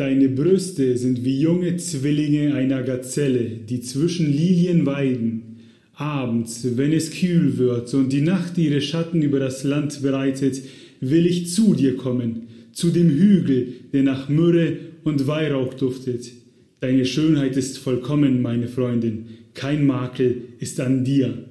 Deine Brüste sind wie junge Zwillinge einer Gazelle, die zwischen Lilien weiden. Abends, wenn es kühl wird und die Nacht ihre Schatten über das Land breitet, will ich zu dir kommen, zu dem Hügel, der nach Myrrhe und Weihrauch duftet. Deine Schönheit ist vollkommen, meine Freundin, kein Makel ist an dir.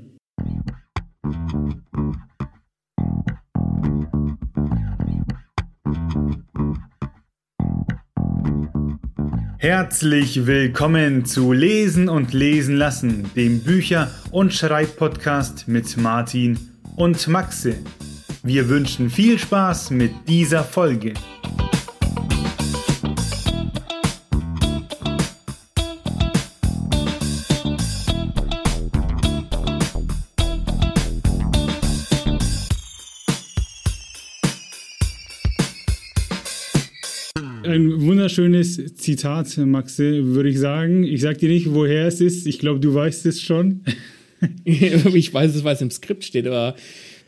Herzlich willkommen zu Lesen und Lesen lassen, dem Bücher- und Schreibpodcast mit Martin und Maxe. Wir wünschen viel Spaß mit dieser Folge. Wunderschönes Zitat, Maxe, würde ich sagen. Ich sag dir nicht, woher es ist. Ich glaube, du weißt es schon. ich weiß es, weil es im Skript steht, aber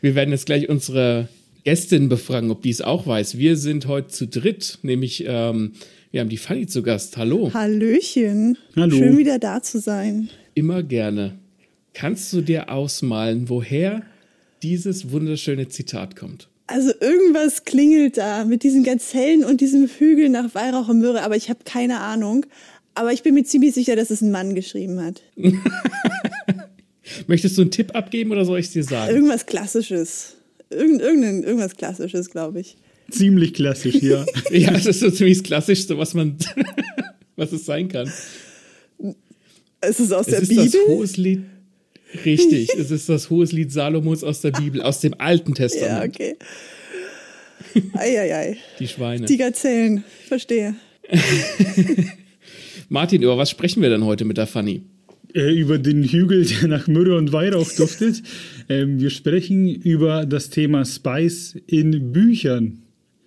wir werden jetzt gleich unsere Gästin befragen, ob die es auch weiß. Wir sind heute zu dritt, nämlich ähm, wir haben die Fanny zu Gast. Hallo. Hallöchen. Hallo. Schön wieder da zu sein. Immer gerne. Kannst du dir ausmalen, woher dieses wunderschöne Zitat kommt? Also irgendwas klingelt da mit diesen Gazellen und diesem Hügel nach Weihrauch und Myrrhe, aber ich habe keine Ahnung. Aber ich bin mir ziemlich sicher, dass es ein Mann geschrieben hat. Möchtest du einen Tipp abgeben oder soll ich es dir sagen? Irgendwas Klassisches. Irgend, irgendein, irgendwas Klassisches, glaube ich. Ziemlich klassisch, ja. ja, das ist so ziemlich das Klassischste, was man, was es sein kann. Es ist aus Es der ist Bibel. das Hoheslied. Richtig, es ist das Hoheslied Salomos aus der Bibel, aus dem Alten ja, Testament. okay. Eieiei. Die Schweine. Die Gazellen. Verstehe. Martin, über was sprechen wir denn heute mit der Fanny? Äh, über den Hügel, der nach Myrrhe und Weihrauch duftet. Ähm, wir sprechen über das Thema Spice in Büchern.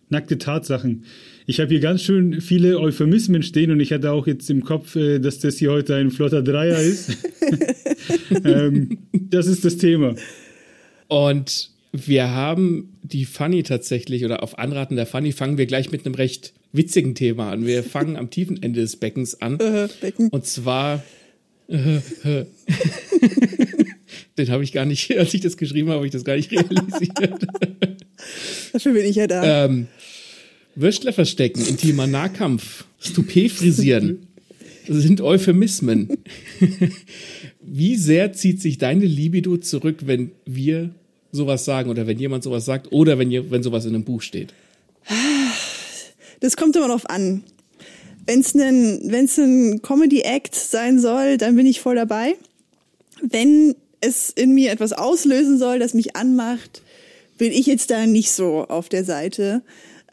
Nackte Tatsachen. Ich habe hier ganz schön viele Euphemismen stehen und ich hatte auch jetzt im Kopf, äh, dass das hier heute ein flotter Dreier ist. ähm, das ist das Thema. Und wir haben die Fanny tatsächlich, oder auf Anraten der Fanny, fangen wir gleich mit einem recht witzigen Thema an. Wir fangen am tiefen Ende des Beckens an. Äh, Becken. Und zwar. Den habe ich gar nicht, als ich das geschrieben habe, habe ich das gar nicht realisiert. Dafür bin ich ja da. ähm, Würstler verstecken, intimer Nahkampf, Stupé frisieren. Das sind Euphemismen. Wie sehr zieht sich deine Libido zurück, wenn wir sowas sagen oder wenn jemand sowas sagt oder wenn, wenn sowas in einem Buch steht? Das kommt immer drauf an. Wenn es ein, wenn's ein Comedy-Act sein soll, dann bin ich voll dabei. Wenn es in mir etwas auslösen soll, das mich anmacht, bin ich jetzt da nicht so auf der Seite,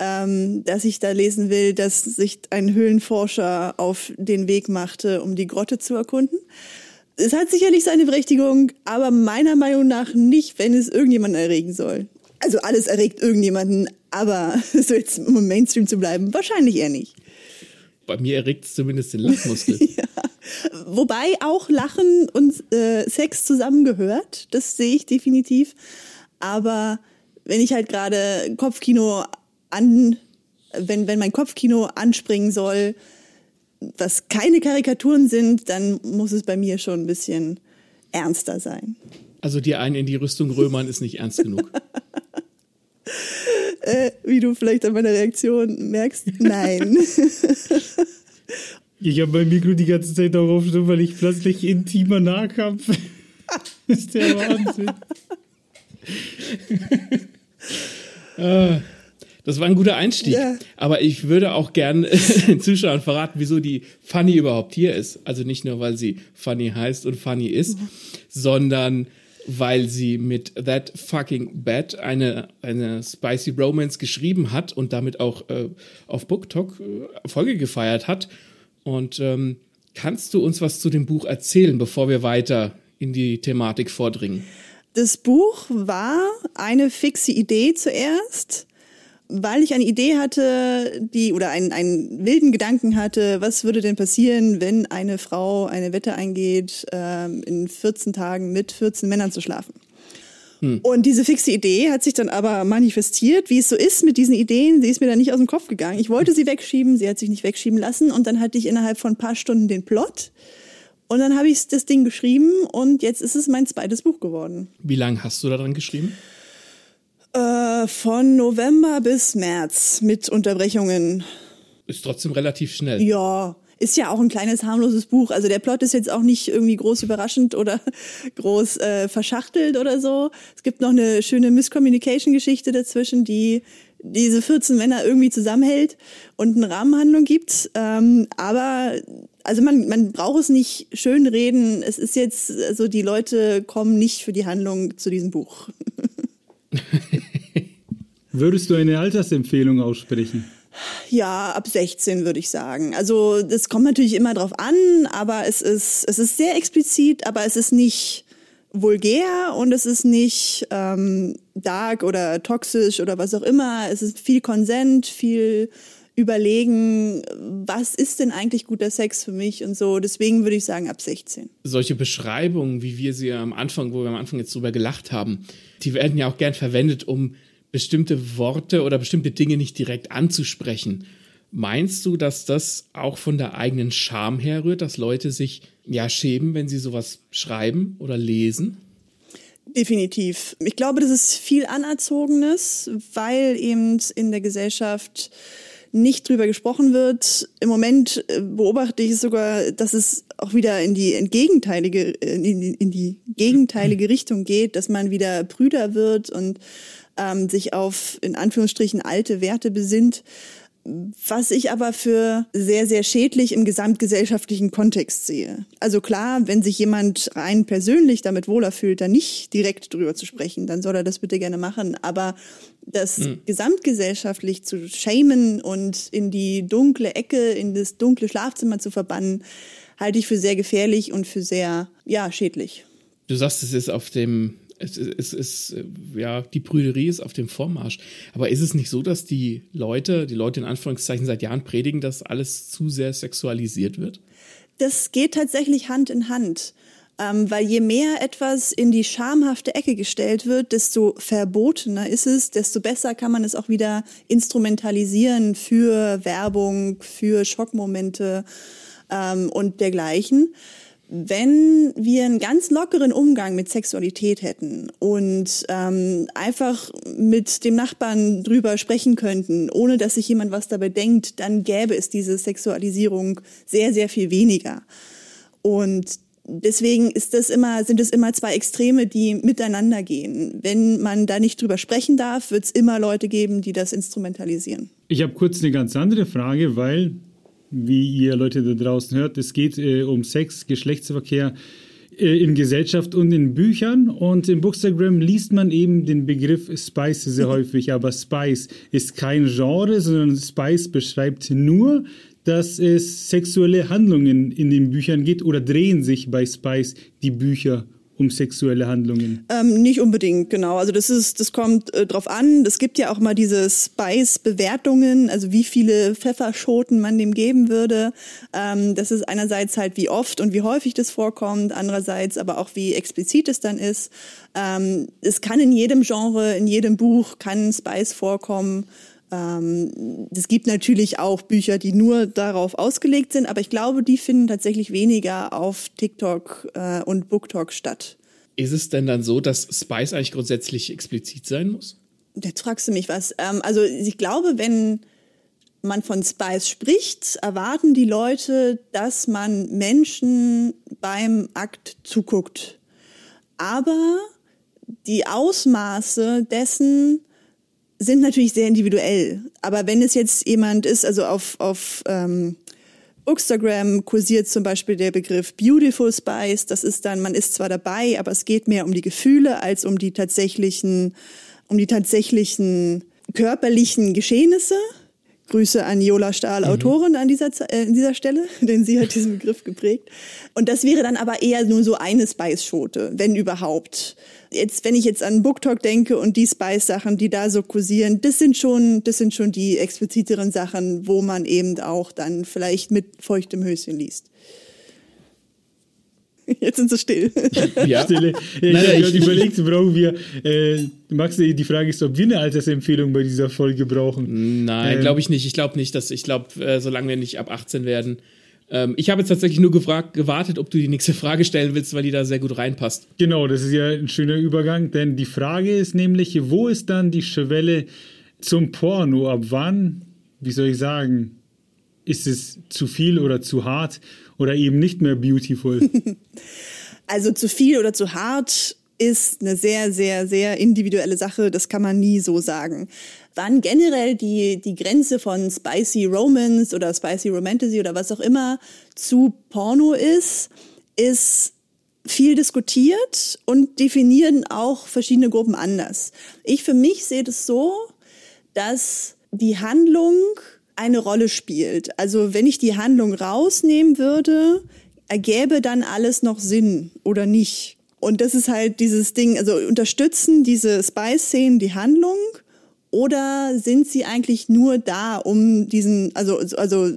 ähm, dass ich da lesen will, dass sich ein Höhlenforscher auf den Weg machte, um die Grotte zu erkunden. Es hat sicherlich seine Berechtigung, aber meiner Meinung nach nicht, wenn es irgendjemanden erregen soll. Also alles erregt irgendjemanden, aber so jetzt im Mainstream zu bleiben, wahrscheinlich eher nicht. Bei mir erregt es zumindest den Lachmuskel. Ja. Wobei auch Lachen und äh, Sex zusammengehört, das sehe ich definitiv. Aber wenn ich halt gerade Kopfkino an, wenn, wenn mein Kopfkino anspringen soll, was keine Karikaturen sind, dann muss es bei mir schon ein bisschen ernster sein. Also dir einen in die Rüstung römern ist nicht ernst genug. Äh, wie du vielleicht an meiner Reaktion merkst, nein. Ich habe mein Mikro die ganze Zeit darauf stumm, weil ich plötzlich intimer Nahkampf. ist der Wahnsinn. Das war ein guter Einstieg. Ja. Aber ich würde auch gern den Zuschauern verraten, wieso die Fanny überhaupt hier ist. Also nicht nur, weil sie Fanny heißt und Fanny ist, sondern weil sie mit That Fucking Bad eine, eine Spicy Romance geschrieben hat und damit auch äh, auf BookTok äh, Erfolge gefeiert hat. Und ähm, kannst du uns was zu dem Buch erzählen, bevor wir weiter in die Thematik vordringen? Das Buch war eine fixe Idee zuerst, weil ich eine Idee hatte, die oder einen, einen wilden Gedanken hatte, was würde denn passieren, wenn eine Frau eine Wette eingeht, ähm, in 14 Tagen mit 14 Männern zu schlafen. Und diese fixe Idee hat sich dann aber manifestiert, wie es so ist mit diesen Ideen. Sie ist mir dann nicht aus dem Kopf gegangen. Ich wollte sie wegschieben, sie hat sich nicht wegschieben lassen. Und dann hatte ich innerhalb von ein paar Stunden den Plot. Und dann habe ich das Ding geschrieben und jetzt ist es mein zweites Buch geworden. Wie lange hast du daran geschrieben? Äh, von November bis März mit Unterbrechungen. Ist trotzdem relativ schnell. Ja, ist ja auch ein kleines harmloses Buch. Also der Plot ist jetzt auch nicht irgendwie groß überraschend oder groß äh, verschachtelt oder so. Es gibt noch eine schöne Misscommunication-Geschichte dazwischen, die diese 14 Männer irgendwie zusammenhält und eine Rahmenhandlung gibt. Ähm, aber also man, man braucht es nicht schön reden. Es ist jetzt, also die Leute kommen nicht für die Handlung zu diesem Buch. Würdest du eine Altersempfehlung aussprechen? Ja, ab 16 würde ich sagen. Also das kommt natürlich immer drauf an, aber es ist, es ist sehr explizit, aber es ist nicht vulgär und es ist nicht ähm, dark oder toxisch oder was auch immer. Es ist viel Konsent, viel überlegen, was ist denn eigentlich guter Sex für mich und so. Deswegen würde ich sagen ab 16. Solche Beschreibungen, wie wir sie am Anfang, wo wir am Anfang jetzt drüber gelacht haben, die werden ja auch gern verwendet, um bestimmte Worte oder bestimmte Dinge nicht direkt anzusprechen. Meinst du, dass das auch von der eigenen Scham herrührt, dass Leute sich ja schämen, wenn sie sowas schreiben oder lesen? Definitiv. Ich glaube, das ist viel Anerzogenes, weil eben in der Gesellschaft nicht drüber gesprochen wird. Im Moment äh, beobachte ich sogar, dass es auch wieder in die entgegenteilige, äh, in die, in die gegenteilige Richtung geht, dass man wieder Brüder wird und ähm, sich auf in Anführungsstrichen alte Werte besinnt. Was ich aber für sehr, sehr schädlich im gesamtgesellschaftlichen Kontext sehe. Also klar, wenn sich jemand rein persönlich damit wohler fühlt, dann nicht direkt drüber zu sprechen, dann soll er das bitte gerne machen. Aber das mhm. gesamtgesellschaftlich zu schämen und in die dunkle Ecke, in das dunkle Schlafzimmer zu verbannen, halte ich für sehr gefährlich und für sehr, ja, schädlich. Du sagst, es ist auf dem es, es, es, ja, die Brüderie ist auf dem Vormarsch. Aber ist es nicht so, dass die Leute, die Leute in Anführungszeichen seit Jahren predigen, dass alles zu sehr sexualisiert wird? Das geht tatsächlich Hand in Hand. Ähm, weil je mehr etwas in die schamhafte Ecke gestellt wird, desto verbotener ist es, desto besser kann man es auch wieder instrumentalisieren für Werbung, für Schockmomente ähm, und dergleichen wenn wir einen ganz lockeren Umgang mit Sexualität hätten und ähm, einfach mit dem Nachbarn drüber sprechen könnten, ohne dass sich jemand was dabei denkt, dann gäbe es diese Sexualisierung sehr, sehr viel weniger. Und deswegen ist das immer, sind es immer zwei Extreme, die miteinander gehen. Wenn man da nicht drüber sprechen darf, wird es immer Leute geben, die das instrumentalisieren. Ich habe kurz eine ganz andere Frage, weil wie ihr Leute da draußen hört. Es geht äh, um Sex, Geschlechtsverkehr äh, in Gesellschaft und in Büchern. Und im Bookstagram liest man eben den Begriff Spice sehr häufig. Aber Spice ist kein Genre, sondern Spice beschreibt nur, dass es sexuelle Handlungen in den Büchern geht oder drehen sich bei Spice die Bücher um sexuelle Handlungen? Ähm, nicht unbedingt, genau. Also das ist, das kommt äh, drauf an. Es gibt ja auch mal diese Spice-Bewertungen, also wie viele Pfefferschoten man dem geben würde. Ähm, das ist einerseits halt wie oft und wie häufig das vorkommt, andererseits aber auch wie explizit es dann ist. Ähm, es kann in jedem Genre, in jedem Buch kann Spice vorkommen. Ähm, es gibt natürlich auch Bücher, die nur darauf ausgelegt sind, aber ich glaube, die finden tatsächlich weniger auf TikTok äh, und BookTok statt. Ist es denn dann so, dass Spice eigentlich grundsätzlich explizit sein muss? Jetzt fragst du mich was. Ähm, also ich glaube, wenn man von Spice spricht, erwarten die Leute, dass man Menschen beim Akt zuguckt. Aber die Ausmaße dessen, sind natürlich sehr individuell. Aber wenn es jetzt jemand ist, also auf, auf ähm, Instagram kursiert zum Beispiel der Begriff Beautiful Spice. Das ist dann, man ist zwar dabei, aber es geht mehr um die Gefühle als um die tatsächlichen, um die tatsächlichen körperlichen Geschehnisse. Grüße an Jola Stahl, mhm. Autorin an dieser, äh, an dieser Stelle, denn sie hat diesen Begriff geprägt. Und das wäre dann aber eher nur so eine Spice-Schote, wenn überhaupt. Jetzt, wenn ich jetzt an BookTok denke und die Spice-Sachen, die da so kursieren, das sind schon, das sind schon die expliziteren Sachen, wo man eben auch dann vielleicht mit feuchtem Höschen liest. Jetzt sind sie still. Ja. Stille. Ich habe ich- gerade überlegt, brauchen wir, äh, Max, die Frage ist, ob wir eine Altersempfehlung bei dieser Folge brauchen. Nein, Ähm, glaube ich nicht. Ich glaube nicht, dass ich glaube, äh, solange wir nicht ab 18 werden. Ähm, ich habe jetzt tatsächlich nur gefragt, gewartet, ob du die nächste Frage stellen willst, weil die da sehr gut reinpasst. Genau, das ist ja ein schöner Übergang, denn die Frage ist nämlich, wo ist dann die Schwelle zum Porno? Ab wann, wie soll ich sagen, ist es zu viel oder zu hart oder eben nicht mehr beautiful? Also zu viel oder zu hart ist eine sehr, sehr, sehr individuelle Sache. Das kann man nie so sagen. Wann generell die, die Grenze von Spicy Romance oder Spicy Romantasy oder was auch immer zu Porno ist, ist viel diskutiert und definieren auch verschiedene Gruppen anders. Ich für mich sehe das so, dass die Handlung eine Rolle spielt. Also wenn ich die Handlung rausnehmen würde, ergäbe dann alles noch Sinn oder nicht. Und das ist halt dieses Ding, also unterstützen diese Spice-Szenen die Handlung oder sind sie eigentlich nur da, um diesen, also, also,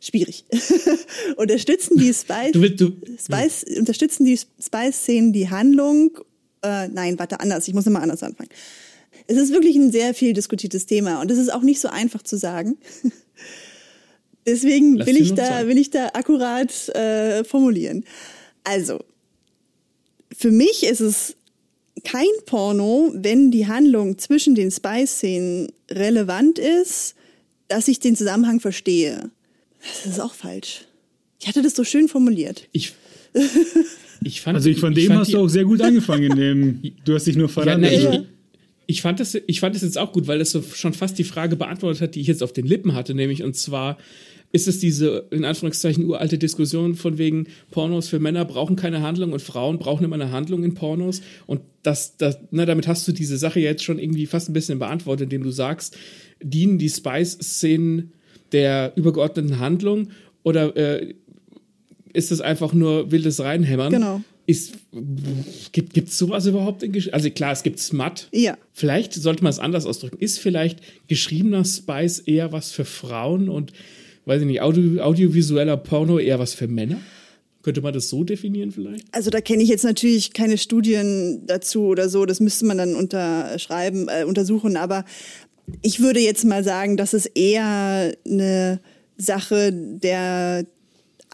schwierig. unterstützen die Spice, Du du, Spice, unterstützen die Spice-Szenen die Handlung? Äh, nein, warte, anders. Ich muss nochmal anders anfangen. Es ist wirklich ein sehr viel diskutiertes Thema und es ist auch nicht so einfach zu sagen. Deswegen Lass will ich da, will ich da akkurat äh, formulieren. Also, für mich ist es kein Porno, wenn die Handlung zwischen den Spice-Szenen relevant ist, dass ich den Zusammenhang verstehe. Das ist auch falsch. Ich hatte das so schön formuliert. ich, ich fand, Also ich von dem fand hast du auch sehr gut angefangen. ähm, du hast dich nur Ja, verraten. ne, Also, ich, fand das, ich fand das jetzt auch gut, weil das so schon fast die Frage beantwortet hat, die ich jetzt auf den Lippen hatte, nämlich und zwar ist es diese in Anführungszeichen uralte Diskussion von wegen Pornos für Männer brauchen keine Handlung und Frauen brauchen immer eine Handlung in Pornos und das, das na, damit hast du diese Sache jetzt schon irgendwie fast ein bisschen beantwortet, indem du sagst, dienen die Spice-Szenen der übergeordneten Handlung oder äh, ist es einfach nur wildes Reinhämmern? Genau. Ist, gibt gibt's sowas überhaupt in Gesch Also klar, es gibt Smut. Ja. Vielleicht sollte man es anders ausdrücken. Ist vielleicht geschriebener Spice eher was für Frauen und, weiß ich nicht, Audio, audiovisueller Porno eher was für Männer? Könnte man das so definieren vielleicht? Also da kenne ich jetzt natürlich keine Studien dazu oder so. Das müsste man dann unterschreiben, äh, untersuchen. Aber ich würde jetzt mal sagen, dass es eher eine Sache der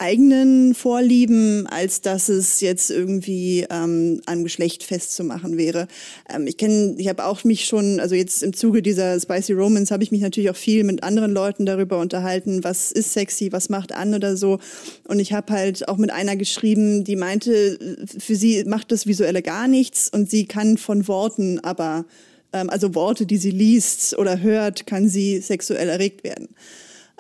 eigenen Vorlieben, als dass es jetzt irgendwie ähm, am Geschlecht festzumachen wäre. Ähm, ich kenne, ich habe auch mich schon, also jetzt im Zuge dieser Spicy Romance habe ich mich natürlich auch viel mit anderen Leuten darüber unterhalten, was ist sexy, was macht an oder so. Und ich habe halt auch mit einer geschrieben, die meinte, für sie macht das Visuelle gar nichts und sie kann von Worten aber, ähm, also Worte, die sie liest oder hört, kann sie sexuell erregt werden.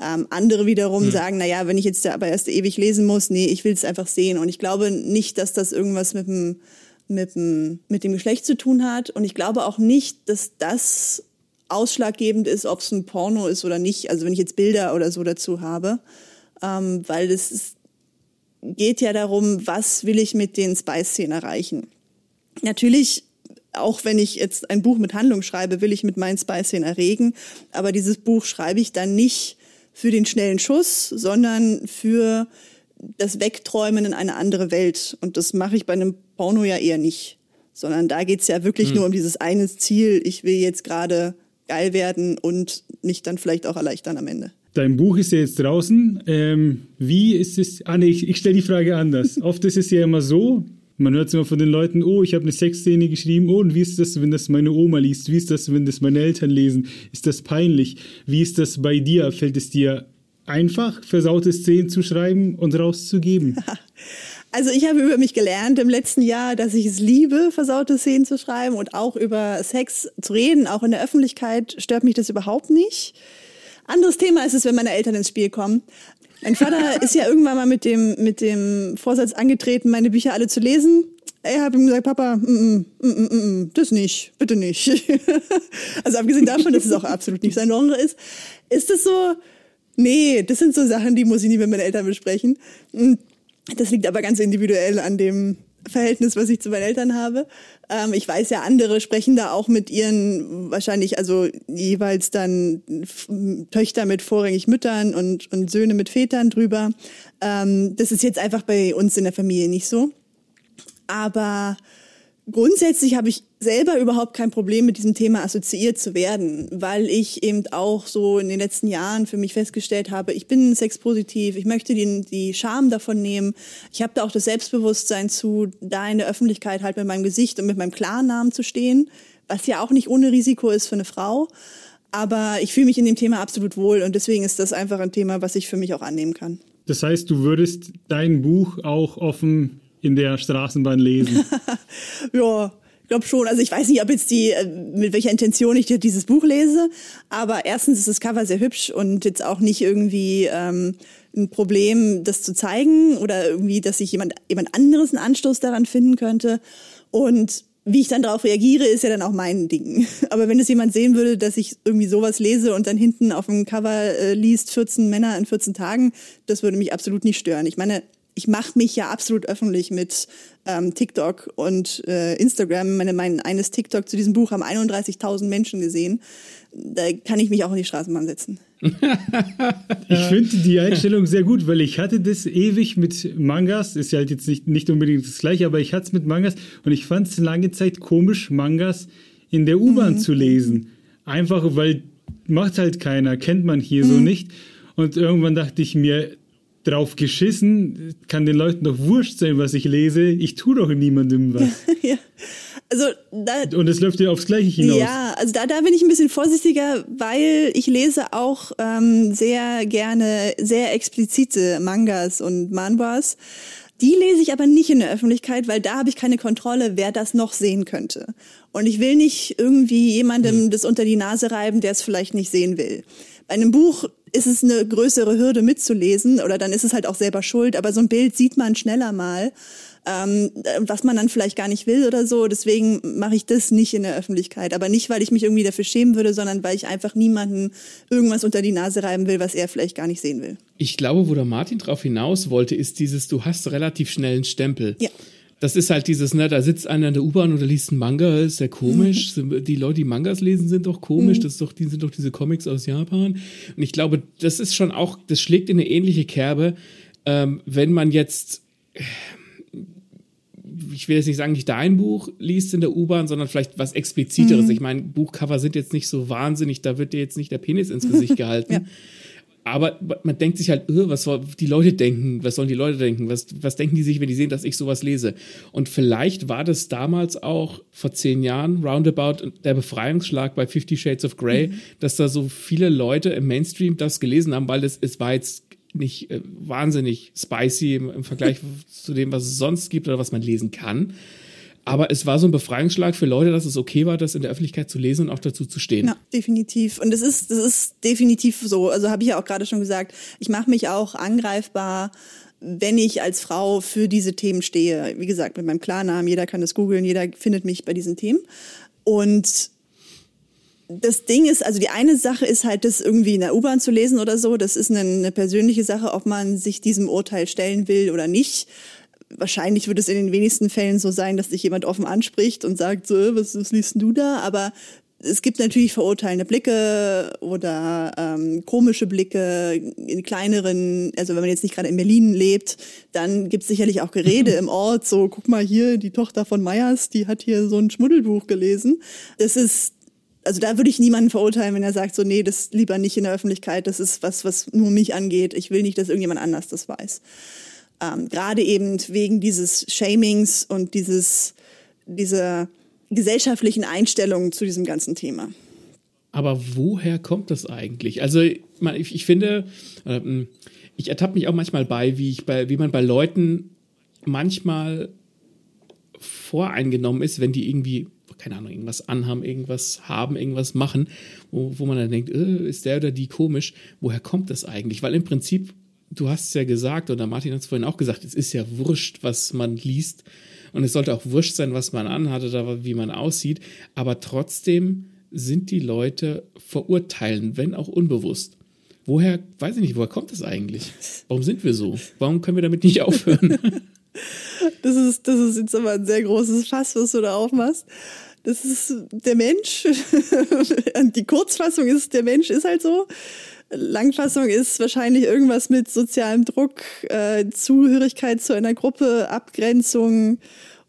Ähm, andere wiederum sagen, na ja, wenn ich jetzt aber erst ewig lesen muss, nee, ich will es einfach sehen. Und ich glaube nicht, dass das irgendwas mit dem, mit dem, mit dem Geschlecht zu tun hat. Und ich glaube auch nicht, dass das ausschlaggebend ist, ob es ein Porno ist oder nicht. Also wenn ich jetzt Bilder oder so dazu habe, ähm, weil das ist, geht ja darum, was will ich mit den Spice-Szenen erreichen. Natürlich, auch wenn ich jetzt ein Buch mit Handlung schreibe, will ich mit meinen Spice-Szenen erregen. Aber dieses Buch schreibe ich dann nicht für den schnellen Schuss, sondern für das Wegträumen in eine andere Welt. Und das mache ich bei einem Porno ja eher nicht. Sondern da geht's ja wirklich nur um dieses eine Ziel, ich will jetzt gerade geil werden und mich dann vielleicht auch erleichtern am Ende. Dein Buch ist ja jetzt draußen. Ähm, wie ist es? Ah, nee, ich, ich stelle die Frage anders. Oft ist es ja immer so, man hört es immer von den Leuten, oh, ich habe eine Sexszene geschrieben, oh, und wie ist das, wenn das meine Oma liest? Wie ist das, wenn das meine Eltern lesen? Ist das peinlich? Wie ist das bei dir? Fällt es dir einfach, versaute Szenen zu schreiben und rauszugeben? Also ich habe über mich gelernt im letzten Jahr, dass ich es liebe, versaute Szenen zu schreiben und auch über Sex zu reden, auch in der Öffentlichkeit stört mich das überhaupt nicht. Anderes Thema ist es, wenn meine Eltern ins Spiel kommen. Mein Vater ist ja irgendwann mal mit dem, mit dem Vorsatz angetreten, meine Bücher alle zu lesen. Ich habe ihm gesagt, Papa, mm, mm, mm, mm, mm, das nicht, bitte nicht. also abgesehen davon, dass es auch absolut nicht sein Genre ist, ist es so, nee, das sind so Sachen, die muss ich nie mit meinen Eltern besprechen. Mm, Das liegt aber ganz individuell an dem, Verhältnis, was ich zu meinen Eltern habe. Ähm, ich weiß ja, andere sprechen da auch mit ihren, wahrscheinlich also jeweils dann Töchter mit vorrangig Müttern und, und Söhne mit Vätern drüber. Ähm, das ist jetzt einfach bei uns in der Familie nicht so. Aber Grundsätzlich habe ich selber überhaupt kein Problem mit diesem Thema assoziiert zu werden, weil ich eben auch so in den letzten Jahren für mich festgestellt habe, ich bin sexpositiv, ich möchte die, die Scham davon nehmen. Ich habe da auch das Selbstbewusstsein zu, da in der Öffentlichkeit halt mit meinem Gesicht und mit meinem Klarnamen zu stehen, was ja auch nicht ohne Risiko ist für eine Frau. Aber ich fühle mich in dem Thema absolut wohl und deswegen ist das einfach ein Thema, was ich für mich auch annehmen kann. Das heißt, du würdest dein Buch auch offen in der Straßenbahn lesen. ja, ich glaube schon. Also ich weiß nicht, ob jetzt die, äh, mit welcher Intention ich dieses Buch lese, aber erstens ist das Cover sehr hübsch und jetzt auch nicht irgendwie ähm, ein Problem, das zu zeigen oder irgendwie, dass sich jemand, jemand anderes einen Anstoß daran finden könnte. Und wie ich dann darauf reagiere, ist ja dann auch mein Ding. Aber wenn es jemand sehen würde, dass ich irgendwie sowas lese und dann hinten auf dem Cover äh, liest 14 Männer in 14 Tagen, das würde mich absolut nicht stören. Ich meine, ich mache mich ja absolut öffentlich mit ähm, TikTok und äh, Instagram. Meine, mein eines TikTok zu diesem Buch haben 31.000 Menschen gesehen. Da kann ich mich auch in die Straßenbahn setzen. ich finde die Einstellung sehr gut, weil ich hatte das ewig mit Mangas. Ist ja halt jetzt nicht, nicht unbedingt das gleiche, aber ich hatte es mit Mangas und ich fand es lange Zeit komisch, Mangas in der U-Bahn mhm. zu lesen. Einfach, weil macht halt keiner, kennt man hier mhm. so nicht. Und irgendwann dachte ich mir, drauf geschissen, kann den Leuten doch wurscht sein, was ich lese. Ich tue doch niemandem was. ja. Also da, und es läuft ja aufs Gleiche hinaus. Ja, also da, da bin ich ein bisschen vorsichtiger, weil ich lese auch ähm, sehr gerne sehr explizite Mangas und Manhwas. Die lese ich aber nicht in der Öffentlichkeit, weil da habe ich keine Kontrolle, wer das noch sehen könnte. Und ich will nicht irgendwie jemandem hm. das unter die Nase reiben, der es vielleicht nicht sehen will. Bei einem Buch ist es eine größere Hürde mitzulesen oder dann ist es halt auch selber schuld. Aber so ein Bild sieht man schneller mal, ähm, was man dann vielleicht gar nicht will oder so. Deswegen mache ich das nicht in der Öffentlichkeit. Aber nicht, weil ich mich irgendwie dafür schämen würde, sondern weil ich einfach niemanden irgendwas unter die Nase reiben will, was er vielleicht gar nicht sehen will. Ich glaube, wo der Martin drauf hinaus wollte, ist dieses, du hast relativ schnell einen Stempel. Ja das ist halt dieses, ne, da sitzt einer in der U-Bahn oder liest einen Manga, ist sehr komisch. Mhm. Die Leute, die Mangas lesen, sind doch komisch. Mhm. Das ist doch, die sind doch diese Comics aus Japan. Und ich glaube, das ist schon auch, das schlägt in eine ähnliche Kerbe, ähm, wenn man jetzt, ich will jetzt nicht sagen, nicht dein Buch liest in der U-Bahn, sondern vielleicht was expliziteres. Mhm. Ich meine, Buchcover sind jetzt nicht so wahnsinnig, da wird dir jetzt nicht der Penis ins Gesicht gehalten. ja aber man denkt sich halt, öh, was soll die Leute denken, was sollen die Leute denken, was, was denken die sich, wenn die sehen, dass ich sowas lese? Und vielleicht war das damals auch vor zehn Jahren, roundabout, der Befreiungsschlag bei Fifty Shades of Grey, mhm. dass da so viele Leute im Mainstream das gelesen haben, weil das, es war jetzt nicht äh, wahnsinnig spicy im, im Vergleich zu dem, was es sonst gibt oder was man lesen kann. Aber es war so ein Befreiungsschlag für Leute, dass es okay war, das in der Öffentlichkeit zu lesen und auch dazu zu stehen. Ja, definitiv. Und es ist, das ist definitiv so. Also habe ich ja auch gerade schon gesagt, ich mache mich auch angreifbar, wenn ich als Frau für diese Themen stehe. Wie gesagt, mit meinem Klarnamen, jeder kann das googeln, jeder findet mich bei diesen Themen. Und das Ding ist, also die eine Sache ist halt, das irgendwie in der U-Bahn zu lesen oder so. Das ist eine, eine persönliche Sache, ob man sich diesem Urteil stellen will oder nicht wahrscheinlich wird es in den wenigsten Fällen so sein, dass dich jemand offen anspricht und sagt, so, was, was liest du da? Aber es gibt natürlich verurteilende Blicke oder ähm, komische Blicke in kleineren, also wenn man jetzt nicht gerade in Berlin lebt, dann gibt es sicherlich auch Gerede im Ort, so guck mal hier, die Tochter von Meyers, die hat hier so ein Schmuddelbuch gelesen. Das ist, also da würde ich niemanden verurteilen, wenn er sagt, so nee, das lieber nicht in der Öffentlichkeit, das ist was, was nur mich angeht. Ich will nicht, dass irgendjemand anders das weiß. Ähm, Gerade eben wegen dieses Shamings und dieses, dieser gesellschaftlichen Einstellung zu diesem ganzen Thema. Aber woher kommt das eigentlich? Also, ich, ich finde, ähm, ich ertappe mich auch manchmal bei, wie, ich bei, wie man bei Leuten manchmal voreingenommen ist, wenn die irgendwie, keine Ahnung, irgendwas anhaben, irgendwas haben, irgendwas machen, wo, wo man dann denkt, äh, ist der oder die komisch? Woher kommt das eigentlich? Weil im Prinzip du hast es ja gesagt, oder Martin hat es vorhin auch gesagt, es ist ja wurscht, was man liest. Und es sollte auch wurscht sein, was man anhat oder wie man aussieht. Aber trotzdem sind die Leute verurteilen, wenn auch unbewusst. Woher, weiß ich nicht, woher kommt das eigentlich? Warum sind wir so? Warum können wir damit nicht aufhören? Das ist, das ist jetzt aber ein sehr großes Fass, was du da aufmachst. Das ist der Mensch. Die Kurzfassung ist, der Mensch ist halt so. Langfassung ist wahrscheinlich irgendwas mit sozialem Druck, äh, Zugehörigkeit zu einer Gruppe, Abgrenzung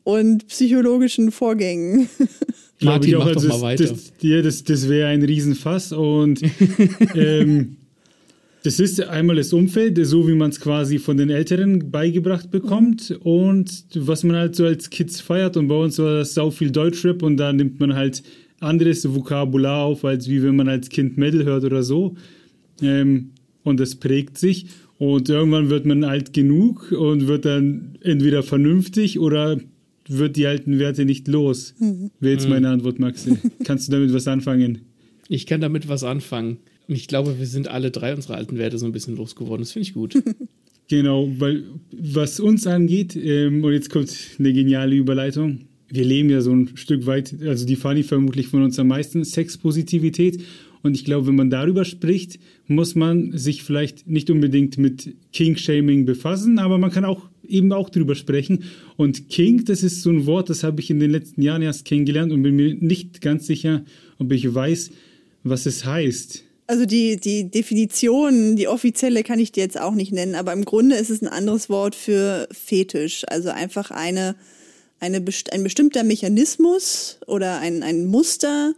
und psychologischen Vorgängen. Martin, mach doch mal weiter. Das, ja, das, das wäre ein Riesenfass und ähm, das ist einmal das Umfeld, so wie man es quasi von den Älteren beigebracht bekommt und was man halt so als Kids feiert. Und bei uns war das sau viel Deutschrap und da nimmt man halt anderes Vokabular auf, als wie wenn man als Kind Metal hört oder so. Ähm, und das prägt sich. Und irgendwann wird man alt genug und wird dann entweder vernünftig oder wird die alten Werte nicht los. Mhm. Wäre jetzt meine Antwort, Maxi. Kannst du damit was anfangen? Ich kann damit was anfangen. Und ich glaube, wir sind alle drei unsere alten Werte so ein bisschen losgeworden. Das finde ich gut. Genau, weil was uns angeht, ähm, und jetzt kommt eine geniale Überleitung. Wir leben ja so ein Stück weit, also die Fanny vermutlich von uns am meisten, Sexpositivität. Und ich glaube, wenn man darüber spricht, muss man sich vielleicht nicht unbedingt mit King-Shaming befassen, aber man kann auch eben auch drüber sprechen. Und King, das ist so ein Wort, das habe ich in den letzten Jahren erst kennengelernt und bin mir nicht ganz sicher, ob ich weiß, was es heißt. Also die, die Definition, die offizielle kann ich dir jetzt auch nicht nennen, aber im Grunde ist es ein anderes Wort für Fetisch. Also einfach eine, eine, ein bestimmter Mechanismus oder ein, ein Muster,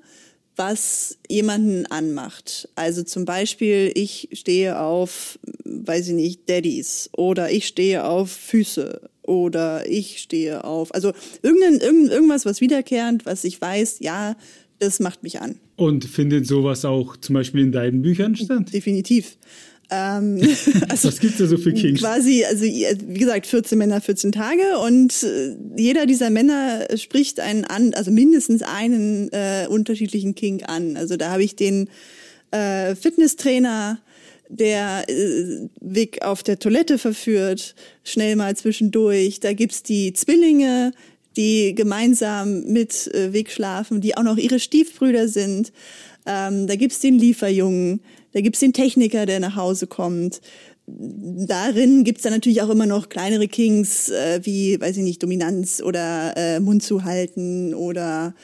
was jemanden anmacht. Also zum Beispiel, ich stehe auf, weiß ich nicht, Daddies oder ich stehe auf Füße oder ich stehe auf, also irgendein, irgend, irgendwas, was wiederkehrend, was ich weiß, ja, das macht mich an. Und findet sowas auch zum Beispiel in deinen Büchern statt? Definitiv. Ähm, also Was gibt's da so für Kings? Quasi, also wie gesagt, 14 Männer, 14 Tage und äh, jeder dieser Männer spricht einen an, also mindestens einen äh, unterschiedlichen King an. Also da habe ich den äh, Fitnesstrainer, der äh, Vic auf der Toilette verführt, schnell mal zwischendurch. Da gibt's die Zwillinge, die gemeinsam mit äh, Vic schlafen, die auch noch ihre Stiefbrüder sind. Ähm, da gibt's den Lieferjungen, da gibt's den Techniker, der nach Hause kommt. Darin gibt's dann natürlich auch immer noch kleinere Kings, äh, wie, weiß ich nicht, Dominanz oder äh, Mund zu halten oder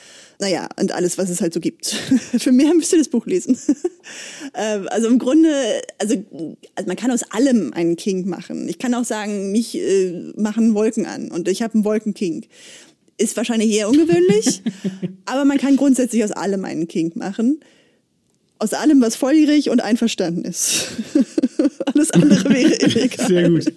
naja, und alles, was es halt so gibt. Für mehr müsst ihr das Buch lesen. äh, also im Grunde, also, also man kann aus allem einen King machen. Ich kann auch sagen, mich äh, machen Wolken an und ich habe einen Wolkenking. Ist wahrscheinlich eher ungewöhnlich, aber man kann grundsätzlich aus allem einen King machen. Aus allem, was volljährig und einverstanden ist. Alles andere wäre illegal. Sehr gut.